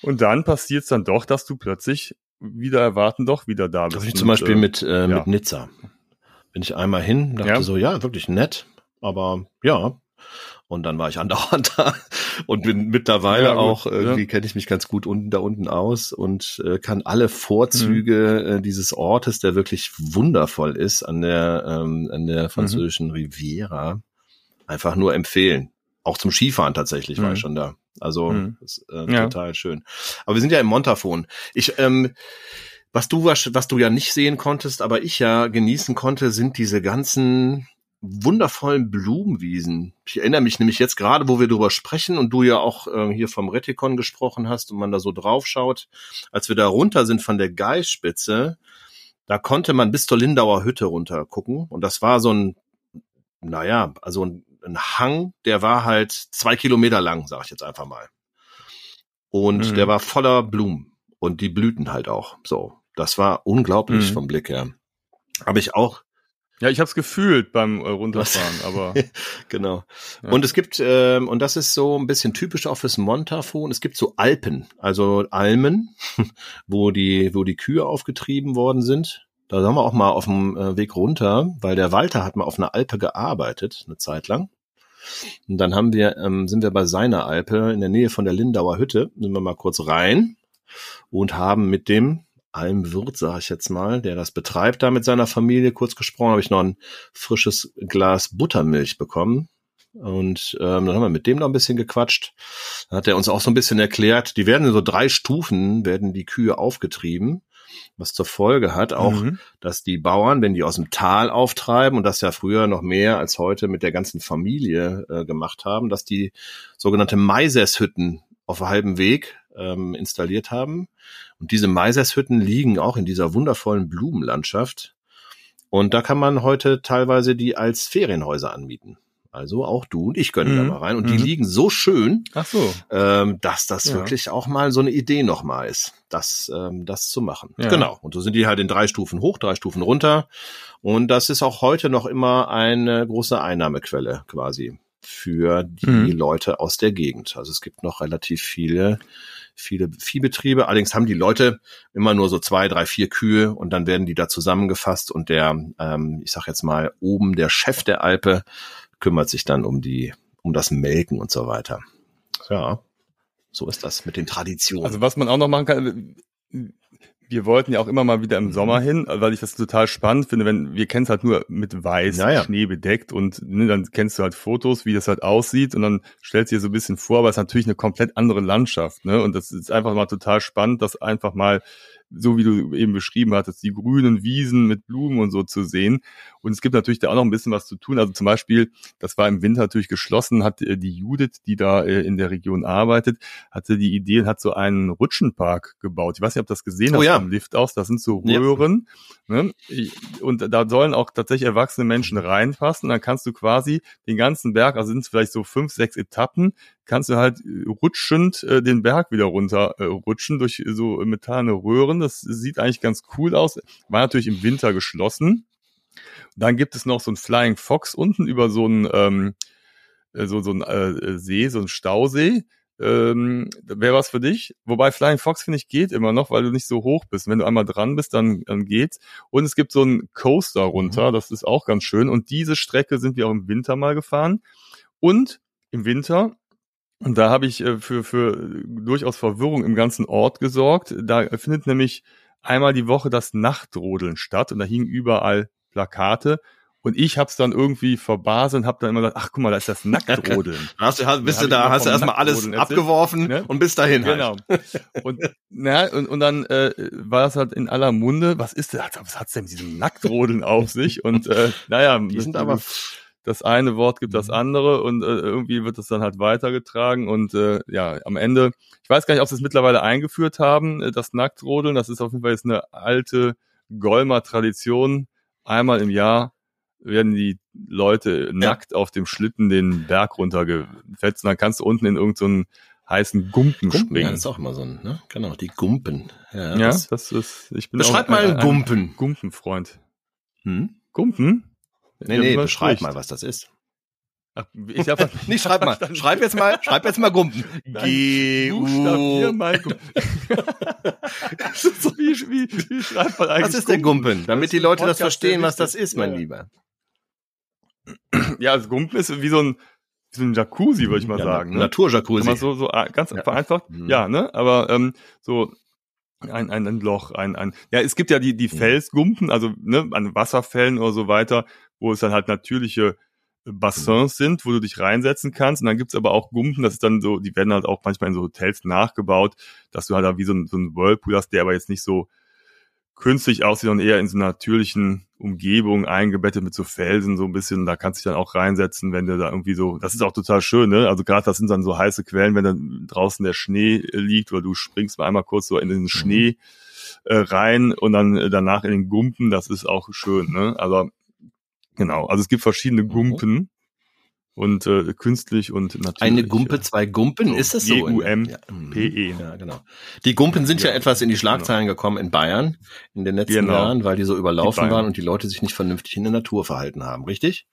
Und dann passiert es dann doch, dass du plötzlich wieder erwarten doch wieder da bist. Das ich zum Beispiel äh, mit, äh, ja. mit Nizza. Bin ich einmal hin, dachte ja. so, ja, wirklich nett, aber ja, und dann war ich andauernd (laughs) da und bin mittlerweile ja, auch, irgendwie ja. kenne ich mich ganz gut unten da unten aus und äh, kann alle Vorzüge mhm. äh, dieses Ortes, der wirklich wundervoll ist, an der, ähm, an der mhm. französischen mhm. Riviera, einfach nur empfehlen. Auch zum Skifahren tatsächlich mhm. war ich mhm. schon da. Also mhm. ist, äh, ja. total schön. Aber wir sind ja im Montafon. Ich, ähm, was du was, was du ja nicht sehen konntest, aber ich ja genießen konnte, sind diese ganzen wundervollen Blumenwiesen. Ich erinnere mich nämlich jetzt gerade, wo wir drüber sprechen und du ja auch äh, hier vom Retikon gesprochen hast und man da so drauf schaut, als wir da runter sind von der Geißspitze, da konnte man bis zur Lindauer Hütte runter gucken und das war so ein, naja, also ein, ein Hang, der war halt zwei Kilometer lang, sag ich jetzt einfach mal. Und mhm. der war voller Blumen und die blühten halt auch. So, das war unglaublich mhm. vom Blick her. Habe ich auch ja, ich habe es gefühlt beim äh, Runterfahren, aber (laughs) genau. Ja. Und es gibt ähm, und das ist so ein bisschen typisch auch fürs Montafon. Es gibt so Alpen, also Almen, (laughs) wo die wo die Kühe aufgetrieben worden sind. Da sind wir auch mal auf dem äh, Weg runter, weil der Walter hat mal auf einer Alpe gearbeitet eine Zeit lang. Und dann haben wir ähm, sind wir bei seiner Alpe in der Nähe von der Lindauer Hütte. Sind wir mal kurz rein und haben mit dem Almwirt, sage ich jetzt mal, der das betreibt, da mit seiner Familie kurz gesprochen, habe ich noch ein frisches Glas Buttermilch bekommen. Und ähm, dann haben wir mit dem noch ein bisschen gequatscht. Dann hat er uns auch so ein bisschen erklärt, die werden in so drei Stufen, werden die Kühe aufgetrieben, was zur Folge hat auch, mhm. dass die Bauern, wenn die aus dem Tal auftreiben und das ja früher noch mehr als heute mit der ganzen Familie äh, gemacht haben, dass die sogenannte Maisershütten auf halbem Weg ähm, installiert haben. Und diese Maisershütten liegen auch in dieser wundervollen Blumenlandschaft. Und da kann man heute teilweise die als Ferienhäuser anmieten. Also auch du und ich können mhm. da mal rein. Und mhm. die liegen so schön, Ach so. ähm, dass das ja. wirklich auch mal so eine Idee nochmal ist, das, ähm, das zu machen. Ja. Genau. Und so sind die halt in drei Stufen hoch, drei Stufen runter. Und das ist auch heute noch immer eine große Einnahmequelle quasi für die mhm. Leute aus der Gegend. Also es gibt noch relativ viele viele Viehbetriebe. Allerdings haben die Leute immer nur so zwei, drei, vier Kühe und dann werden die da zusammengefasst und der, ähm, ich sag jetzt mal, oben der Chef der Alpe kümmert sich dann um die, um das Melken und so weiter. Ja, so ist das mit den Traditionen. Also was man auch noch machen kann, wir wollten ja auch immer mal wieder im Sommer mhm. hin, weil ich das total spannend finde, wenn wir kennen es halt nur mit weiß, naja. Schnee bedeckt und ne, dann kennst du halt Fotos, wie das halt aussieht und dann stellst du dir so ein bisschen vor, aber es ist natürlich eine komplett andere Landschaft, ne? Und das ist einfach mal total spannend, das einfach mal so wie du eben beschrieben hattest, die grünen Wiesen mit Blumen und so zu sehen. Und es gibt natürlich da auch noch ein bisschen was zu tun. Also zum Beispiel, das war im Winter natürlich geschlossen, hat äh, die Judith, die da äh, in der Region arbeitet, hatte die Idee und hat so einen Rutschenpark gebaut. Ich weiß nicht, ob du das gesehen oh, hast ja. vom Lift aus. Das sind so Röhren. Ja. Ne? Und da sollen auch tatsächlich erwachsene Menschen reinpassen. Dann kannst du quasi den ganzen Berg, also sind es vielleicht so fünf, sechs Etappen, kannst du halt äh, rutschend äh, den Berg wieder runter äh, rutschen durch so metallene Röhren. Das sieht eigentlich ganz cool aus. War natürlich im Winter geschlossen. Dann gibt es noch so ein Flying Fox unten über so ein ähm, äh, so, so ein äh, See, so ein Stausee. Ähm, Wäre was für dich. Wobei Flying Fox, finde ich, geht immer noch, weil du nicht so hoch bist. Wenn du einmal dran bist, dann, dann geht's. Und es gibt so einen Coaster runter, mhm. das ist auch ganz schön. Und diese Strecke sind wir auch im Winter mal gefahren. Und im Winter und da habe ich äh, für, für durchaus Verwirrung im ganzen Ort gesorgt. Da findet nämlich einmal die Woche das Nachtrodeln statt und da hingen überall Plakate. Und ich habe es dann irgendwie verbaselt und habe dann immer gesagt, ach guck mal, da ist das Nacktrodeln. (laughs) hast du, hast, bist du da, hast du erstmal alles abgeworfen ne? und bis dahin halt. Genau. Und, na, und, und dann äh, war das halt in aller Munde, was ist das? Was hat's denn mit diesem Nacktrodeln auf sich? Und äh, naja, die sind aber das eine Wort gibt das mhm. andere und äh, irgendwie wird das dann halt weitergetragen und äh, ja, am Ende, ich weiß gar nicht, ob sie es mittlerweile eingeführt haben, äh, das Nacktrodeln, das ist auf jeden Fall jetzt eine alte Golmer Tradition. Einmal im Jahr werden die Leute ja. nackt auf dem Schlitten den Berg runtergefetzt und dann kannst du unten in irgendeinen so heißen Gumpen, Gumpen springen. Ja, das ist auch immer so ein, ne? Genau, die Gumpen. Ja, ja das, das, ist, ich bin Beschreib mal einen Gumpen. Gumpenfreund. Hm? Gumpen? Nee, nee, beschreib mal, was das ist. Ach, ich hab (laughs) nicht schreib mal. Schreib jetzt mal, schreib jetzt mal Gumpen. G U mal Gumpen. (laughs) so wie, wie, wie schreibt man eigentlich? Was ist der Gumpen? Damit die Leute das verstehen, was das ist, mein Lieber. Ja, also Gumpen ist wie so ein wie so ein Jacuzzi, würde ich mal ja, sagen. Ne? Naturjacuzzi. So, so ah, ganz ja. vereinfacht. Mhm. Ja, ne? Aber ähm, so ein, ein, ein Loch, ein, ein. Ja, es gibt ja die, die mhm. Felsgumpen, also ne, an Wasserfällen oder so weiter, wo es dann halt natürliche Bassins sind, wo du dich reinsetzen kannst. Und dann gibt's aber auch Gumpen, das ist dann so, die werden halt auch manchmal in so Hotels nachgebaut, dass du halt da wie so ein, so ein Whirlpool hast, der aber jetzt nicht so künstlich aussieht, sondern eher in so einer natürlichen Umgebung eingebettet mit so Felsen so ein bisschen. Da kannst du dich dann auch reinsetzen, wenn du da irgendwie so, das ist auch total schön, ne? Also gerade das sind dann so heiße Quellen, wenn dann draußen der Schnee liegt oder du springst mal einmal kurz so in den Schnee äh, rein und dann äh, danach in den Gumpen, das ist auch schön, ne? Also Genau, also es gibt verschiedene mhm. Gumpen und äh, künstlich und natürlich. Eine Gumpe, zwei Gumpen, so, ist das so? G-U-M-P-E. Mhm. Ja, genau. Die Gumpen sind ja, ja etwas in die Schlagzeilen genau. gekommen in Bayern in den letzten genau. Jahren, weil die so überlaufen die waren und die Leute sich nicht vernünftig in der Natur verhalten haben, richtig?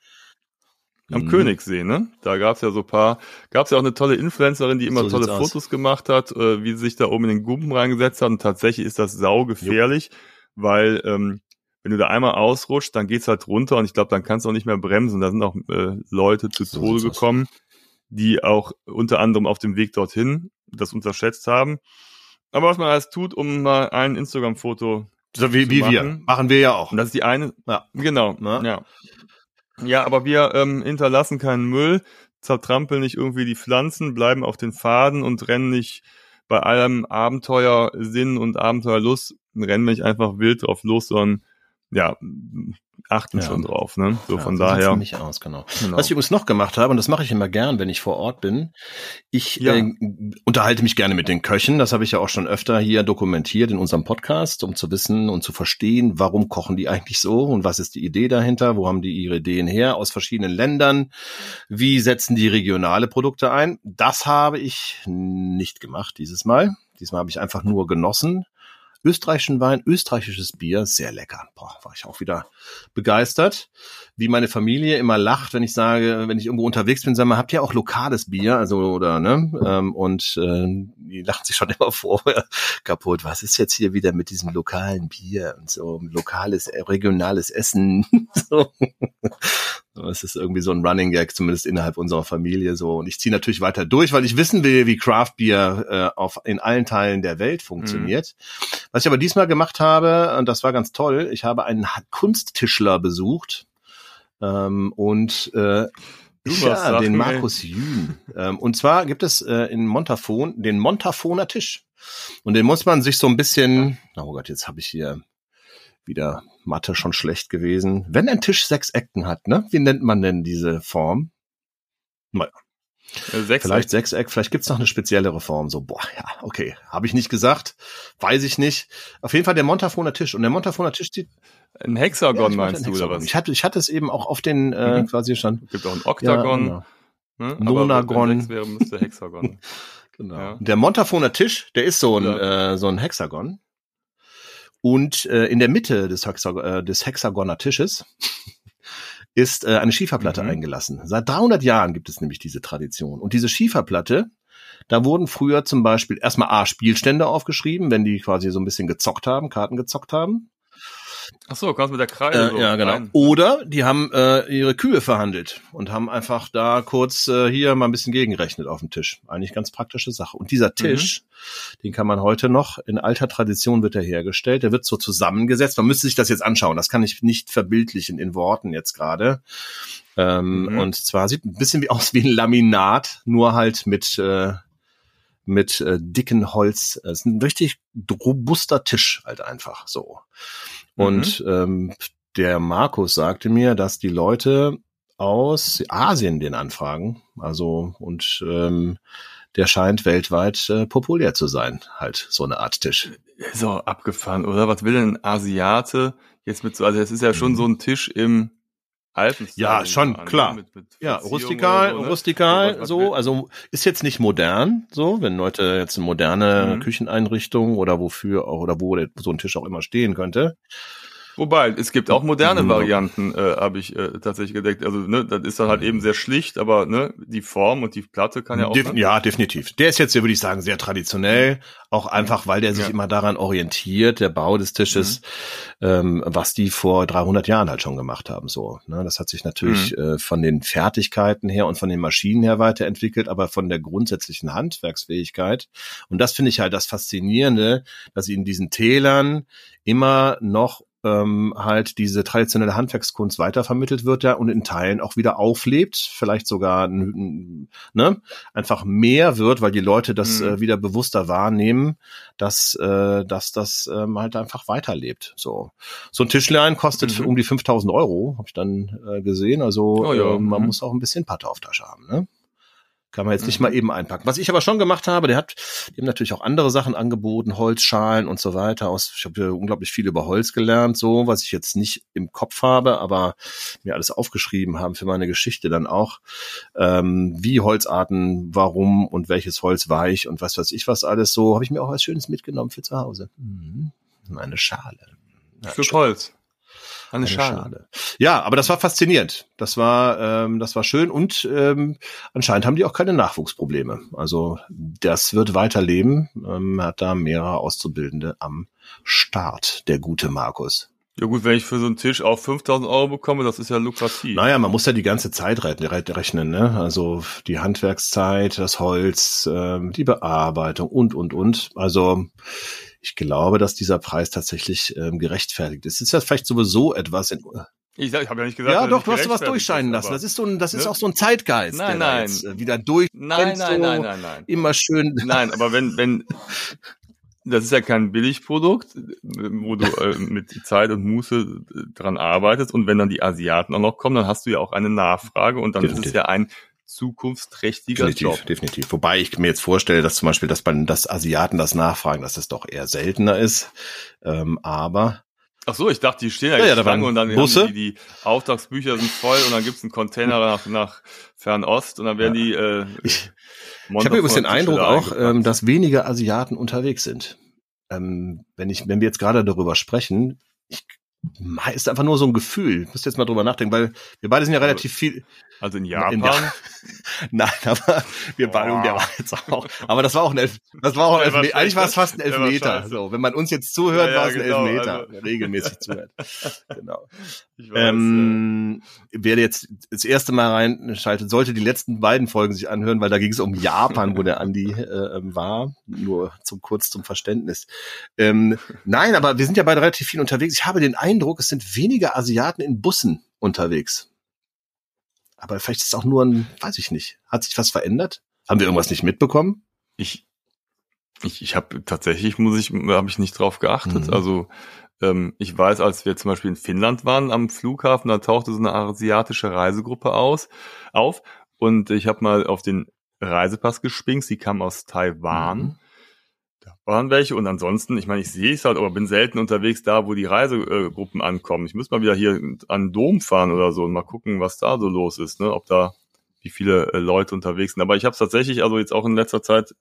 Am mhm. Königssee, ne? Da gab's ja so paar, gab's ja auch eine tolle Influencerin, die immer so tolle Fotos aus. gemacht hat, äh, wie sie sich da oben in den Gumpen reingesetzt hat. Und tatsächlich ist das saugefährlich, Jupp. weil ähm, wenn du da einmal ausrutscht, dann geht's halt runter und ich glaube, dann kannst du auch nicht mehr bremsen. Da sind auch äh, Leute zu so Tode gekommen, die auch unter anderem auf dem Weg dorthin das unterschätzt haben. Aber was man alles tut, um mal ein Instagram-Foto so wie, zu wie machen, wir machen wir ja auch. Und das ist die eine. Ja. Genau. Na? Ja. Ja, aber wir ähm, hinterlassen keinen Müll, zertrampeln nicht irgendwie die Pflanzen, bleiben auf den Faden und rennen nicht bei allem Abenteuersinn und Abenteuerlust, rennen wir nicht einfach wild drauf los, sondern ja, achten ja. schon drauf, ne? So ja, von so daher. Mich aus, genau. genau. Was ich übrigens noch gemacht habe, und das mache ich immer gern, wenn ich vor Ort bin, ich ja. äh, unterhalte mich gerne mit den Köchen. Das habe ich ja auch schon öfter hier dokumentiert in unserem Podcast, um zu wissen und zu verstehen, warum kochen die eigentlich so und was ist die Idee dahinter, wo haben die ihre Ideen her aus verschiedenen Ländern, wie setzen die regionale Produkte ein. Das habe ich nicht gemacht dieses Mal. Diesmal habe ich einfach nur genossen österreichischen Wein, österreichisches Bier, sehr lecker. Boah, war ich auch wieder begeistert. Wie meine Familie immer lacht, wenn ich sage, wenn ich irgendwo unterwegs bin, sagen wir, habt ihr auch lokales Bier? Also, oder, ne? Ähm, und äh, die lachen sich schon immer (laughs) vor kaputt. Was ist jetzt hier wieder mit diesem lokalen Bier und so, lokales, regionales Essen? (laughs) so. Es ist irgendwie so ein Running Gag, zumindest innerhalb unserer Familie so. Und ich ziehe natürlich weiter durch, weil ich wissen will, wie Craft Beer äh, auf, in allen Teilen der Welt funktioniert. Mhm. Was ich aber diesmal gemacht habe, und das war ganz toll, ich habe einen Kunsttischler besucht ähm, und äh, ja, den Markus Jün. Ähm, und zwar gibt es äh, in Montafon den Montafoner Tisch. Und den muss man sich so ein bisschen, oh Gott, jetzt habe ich hier wieder Mathe schon schlecht gewesen. Wenn ein Tisch sechs Ecken hat, ne? Wie nennt man denn diese Form? Naja. Sechseck. Vielleicht Sechseck, vielleicht gibt's noch eine speziellere Form. So, boah, ja, okay. Habe ich nicht gesagt. Weiß ich nicht. Auf jeden Fall der Montafoner Tisch. Und der Montafoner Tisch sieht. Ein Hexagon ja, meinst du, oder was? Ich hatte, ich hatte es eben auch auf den äh, mhm. quasi schon. Gibt auch ein Oktagon. Ja, genau. ne? Nonagon. wäre, müsste Hexagon. (laughs) genau. Ja. Der Montafoner Tisch, der ist so ein, äh, so ein Hexagon. Und äh, in der Mitte des, Hexag äh, des Hexagoner Tisches ist äh, eine Schieferplatte mhm. eingelassen. Seit 300 Jahren gibt es nämlich diese Tradition. Und diese Schieferplatte, da wurden früher zum Beispiel erstmal A, Spielstände aufgeschrieben, wenn die quasi so ein bisschen gezockt haben, Karten gezockt haben. Ach so, kannst mit der Kreide. Äh, so ja, genau. Rein. Oder die haben äh, ihre Kühe verhandelt und haben einfach da kurz äh, hier mal ein bisschen gegengerechnet auf dem Tisch. Eigentlich ganz praktische Sache. Und dieser mhm. Tisch, mhm. den kann man heute noch, in alter Tradition wird er hergestellt, der wird so zusammengesetzt. Man müsste sich das jetzt anschauen. Das kann ich nicht verbildlichen in Worten jetzt gerade. Ähm, mhm. Und zwar sieht ein bisschen wie aus wie ein Laminat, nur halt mit äh, mit äh, dicken Holz. Es ist ein richtig robuster Tisch halt einfach so. Und mhm. ähm, der Markus sagte mir, dass die Leute aus Asien den anfragen. Also und ähm, der scheint weltweit äh, populär zu sein, halt so eine Art Tisch. So abgefahren, oder? Was will denn ein Asiate jetzt mit so? Also es ist ja schon mhm. so ein Tisch im Alpen. Ja, schon, an, klar. Mit, mit ja, rustikal, so, ne? rustikal, so, also ist jetzt nicht modern, so, wenn Leute jetzt eine moderne mhm. Kücheneinrichtung oder wofür auch, oder wo so ein Tisch auch immer stehen könnte. Wobei, es gibt auch moderne Varianten, äh, habe ich äh, tatsächlich gedeckt. Also, ne, das ist dann halt eben sehr schlicht, aber ne, die Form und die Platte kann ja auch. Def ne? Ja, definitiv. Der ist jetzt, würde ich sagen, sehr traditionell. Auch einfach, weil der sich ja. immer daran orientiert, der Bau des Tisches, mhm. ähm, was die vor 300 Jahren halt schon gemacht haben. So, ne, das hat sich natürlich mhm. äh, von den Fertigkeiten her und von den Maschinen her weiterentwickelt, aber von der grundsätzlichen Handwerksfähigkeit. Und das finde ich halt das Faszinierende, dass in diesen Tälern immer noch ähm, halt diese traditionelle Handwerkskunst weitervermittelt wird ja und in Teilen auch wieder auflebt, vielleicht sogar ne, einfach mehr wird, weil die Leute das mhm. äh, wieder bewusster wahrnehmen, dass, äh, dass das ähm, halt einfach weiterlebt. So, so ein Tischlein kostet mhm. um die 5000 Euro, habe ich dann äh, gesehen. Also oh ja. äh, man mhm. muss auch ein bisschen Patte auf Tasche haben. Ne? Kann man jetzt nicht mhm. mal eben einpacken. Was ich aber schon gemacht habe, der hat, die haben natürlich auch andere Sachen angeboten, Holzschalen und so weiter. Aus, ich habe unglaublich viel über Holz gelernt, so, was ich jetzt nicht im Kopf habe, aber mir alles aufgeschrieben haben für meine Geschichte dann auch. Ähm, wie Holzarten, warum und welches Holz weich und was weiß ich was alles so, habe ich mir auch was Schönes mitgenommen für zu Hause. Mhm. Meine Schale. Ja, für Holz. Eine, Schale. Schale. Ja, aber das war faszinierend. Das war, ähm, das war schön und ähm, anscheinend haben die auch keine Nachwuchsprobleme. Also das wird weiterleben. Ähm, hat da mehrere Auszubildende am Start, der gute Markus. Ja gut, wenn ich für so einen Tisch auch 5000 Euro bekomme, das ist ja lukrativ. Naja, man muss ja die ganze Zeit rechnen, ne? Also die Handwerkszeit, das Holz, ähm, die Bearbeitung und, und, und. Also ich glaube, dass dieser Preis tatsächlich ähm, gerechtfertigt ist. Es ist ja vielleicht sowieso etwas in, ich, ich habe ja nicht gesagt, ja, doch, du hast was durchscheinen lassen. Das ist so ein, das ne? ist auch so ein Zeitgeist, nein, der nein. jetzt äh, wieder durch. Nein, nein, nein, nein, nein. Immer schön. Nein, aber wenn, wenn, (laughs) das ist ja kein Billigprodukt, wo du äh, mit Zeit und Muße äh, dran arbeitest. Und wenn dann die Asiaten auch noch kommen, dann hast du ja auch eine Nachfrage und dann Definitiv. ist es ja ein zukunftsträchtiger definitiv, Job. Definitiv. Wobei ich mir jetzt vorstelle, dass zum Beispiel, dass man das Asiaten das nachfragen, dass das doch eher seltener ist. Ähm, aber Ach so, ich dachte, die stehen ja, ja, ja Schlange und dann Busse. Die, die Auftragsbücher sind voll und dann gibt's einen Container (laughs) nach, nach Fernost und dann werden ja. die. Äh, ich ich habe übrigens den Eindruck auch, ähm, dass weniger Asiaten unterwegs sind. Ähm, wenn ich, wenn wir jetzt gerade darüber sprechen, ich ist einfach nur so ein Gefühl. Ich muss jetzt mal drüber nachdenken, weil wir beide sind ja relativ viel. Also in Japan? In (laughs) Nein, aber wir beide, oh. der war jetzt auch. Aber das war auch ein Elf, das war auch ein Elfmeter. Eigentlich war es fast ein Elfmeter. So, wenn man uns jetzt zuhört, ja, ja, war es ein genau, Elfmeter. Also. Regelmäßig zuhört. (laughs) genau. Ich weiß, ähm, ja. Wer jetzt das erste Mal reinschaltet, sollte die letzten beiden Folgen sich anhören, weil da ging es um Japan, wo der Andi (laughs) äh, war. Nur zum kurz zum Verständnis. Ähm, nein, aber wir sind ja beide relativ viel unterwegs. Ich habe den Eindruck, es sind weniger Asiaten in Bussen unterwegs. Aber vielleicht ist es auch nur ein, weiß ich nicht. Hat sich was verändert? Haben wir irgendwas nicht mitbekommen? Ich, ich, ich habe tatsächlich, muss ich, habe ich nicht drauf geachtet. Mhm. Also ähm, ich weiß, als wir zum Beispiel in Finnland waren am Flughafen, da tauchte so eine asiatische Reisegruppe aus auf und ich habe mal auf den Reisepass gespinkt. Sie kam aus Taiwan. Mhm. Da waren welche und ansonsten, ich meine, ich sehe es halt, aber bin selten unterwegs da, wo die Reisegruppen ankommen. Ich muss mal wieder hier an Dom fahren oder so und mal gucken, was da so los ist, ne? Ob da wie viele äh, Leute unterwegs sind. Aber ich habe es tatsächlich, also jetzt auch in letzter Zeit,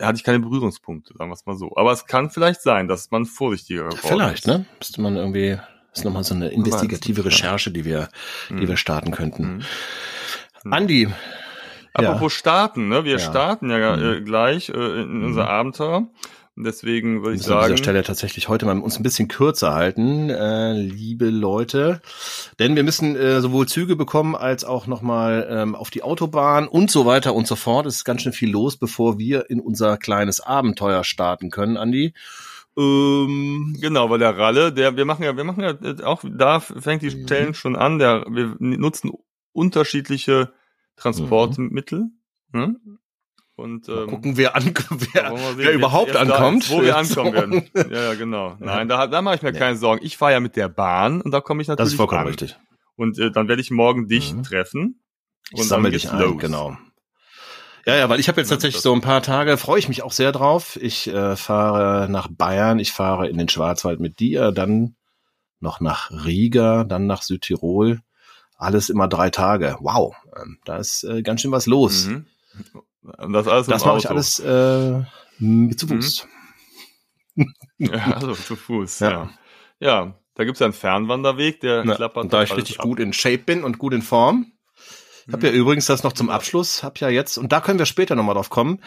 hatte ich keine Berührungspunkte, sagen wir es mal so. Aber es kann vielleicht sein, dass man vorsichtiger geworden Vielleicht, ist. ne? Müsste man irgendwie, das ist nochmal so eine investigative Recherche, die wir, die mhm. wir starten könnten. Mhm. Andi, Apropos ja. starten, ne? Wir ja. starten ja mhm. äh, gleich äh, in unser mhm. Abenteuer. Deswegen würde ich sagen. An dieser Stelle tatsächlich heute mal uns ein bisschen kürzer halten, äh, liebe Leute. Denn wir müssen äh, sowohl Züge bekommen als auch nochmal ähm, auf die Autobahn und so weiter und so fort. Es ist ganz schön viel los, bevor wir in unser kleines Abenteuer starten können, Andi. Ähm, genau, weil der Ralle, der, wir machen ja, wir machen ja äh, auch, da fängt die mhm. Stellen schon an, der, wir nutzen unterschiedliche Transportmittel. Mhm. Ne? Und ähm, gucken, wer, an, (laughs) wer, wer überhaupt ankommt. Ist, wo wir ankommen werden. (laughs) Ja, ja, genau. Nein, da, da mache ich mir ja. keine Sorgen. Ich fahre ja mit der Bahn und da komme ich natürlich Das ist vollkommen an. richtig. Und äh, dann werde ich morgen dich mhm. treffen. Und ich sammle dich ein, los. genau. Ja, ja, weil ich habe jetzt tatsächlich so ein paar Tage, freue ich mich auch sehr drauf. Ich äh, fahre nach Bayern, ich fahre in den Schwarzwald mit dir, dann noch nach Riga, dann nach Südtirol alles immer drei Tage. Wow, ähm, da ist äh, ganz schön was los. Mhm. Und das alles Das mache ich alles äh, zu Fuß. Mhm. (laughs) ja, also zu Fuß, ja. Ja, ja da gibt's ja einen Fernwanderweg, der ja, klappert. Und da ich richtig ab. gut in Shape bin und gut in Form. Ich habe ja mhm. übrigens das noch zum Abschluss, habe ja jetzt, und da können wir später nochmal drauf kommen,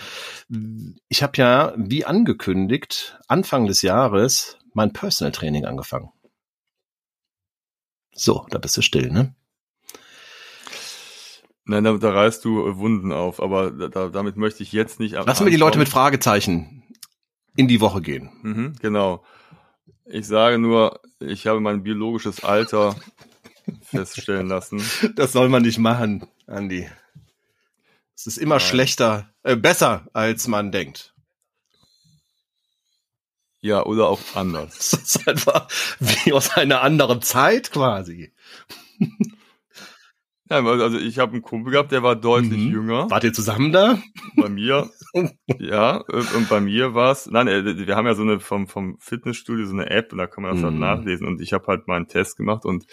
ich habe ja, wie angekündigt, Anfang des Jahres mein Personal Training angefangen. So, da bist du still, ne? Nein, da, da reißt du Wunden auf, aber da, damit möchte ich jetzt nicht. Lassen wir die Leute mit Fragezeichen in die Woche gehen. Mhm, genau. Ich sage nur, ich habe mein biologisches Alter (laughs) feststellen lassen. Das soll man nicht machen, Andy. Es ist immer Nein. schlechter, äh, besser, als man denkt. Ja, oder auch anders. (laughs) Das ist einfach wie aus einer anderen Zeit quasi. Ja, also ich habe einen Kumpel gehabt, der war deutlich mhm. jünger. Wart ihr zusammen da? Bei mir, (laughs) ja, und bei mir war es, nein, äh, wir haben ja so eine vom, vom Fitnessstudio so eine App und da kann man das halt mhm. halt nachlesen und ich habe halt mal einen Test gemacht und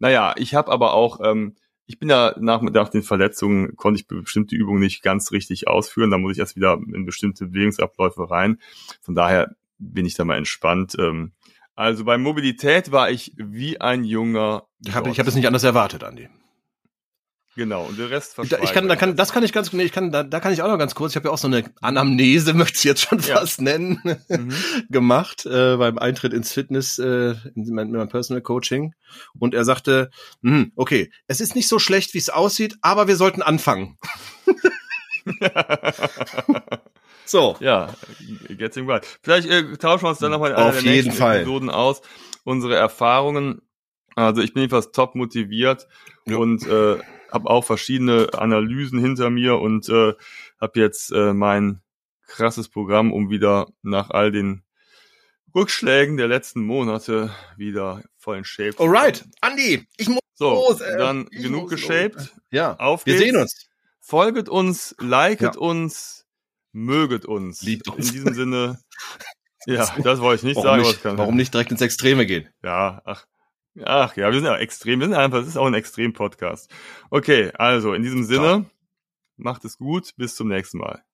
naja, ich habe aber auch, ähm, ich bin ja nach, nach den Verletzungen, konnte ich bestimmte Übungen nicht ganz richtig ausführen, da muss ich erst wieder in bestimmte Bewegungsabläufe rein. Von daher bin ich da mal entspannt. Ähm, also bei Mobilität war ich wie ein junger. Ich habe hab es nicht anders erwartet, Andi. Genau, und der Rest Ich kann, da kann, das kann ich ganz, nee, ich kann, da, da kann ich auch noch ganz kurz, ich habe ja auch so eine Anamnese, (laughs) möchte ich jetzt schon fast ja. nennen, mhm. (laughs) gemacht äh, beim Eintritt ins Fitness, äh, in mein, in mein Personal Coaching. Und er sagte, hm, okay, es ist nicht so schlecht, wie es aussieht, aber wir sollten anfangen. (laughs) so. Ja, getting right. Vielleicht äh, tauschen wir uns dann nochmal in einer Auf der jeden Fall. Episoden aus. Unsere Erfahrungen. Also ich bin jedenfalls top motiviert ja. und äh, habe auch verschiedene Analysen hinter mir und äh, habe jetzt äh, mein krasses Programm, um wieder nach all den Rückschlägen der letzten Monate wieder voll in Shape. Alright, Andy, ich muss so, los, äh, dann genug geshaped. Los. Ja, auf wir geht's. sehen uns. Folget uns, liket ja. uns, möget uns. Liebt uns. In diesem Sinne. (laughs) ja, das wollte ich nicht warum sagen. Nicht, warum nicht direkt ins Extreme gehen? Ja, ach, Ach ja, wir sind ja extrem, wir sind einfach, das ist auch ein Extrem-Podcast. Okay, also in diesem Sinne, Ciao. macht es gut, bis zum nächsten Mal.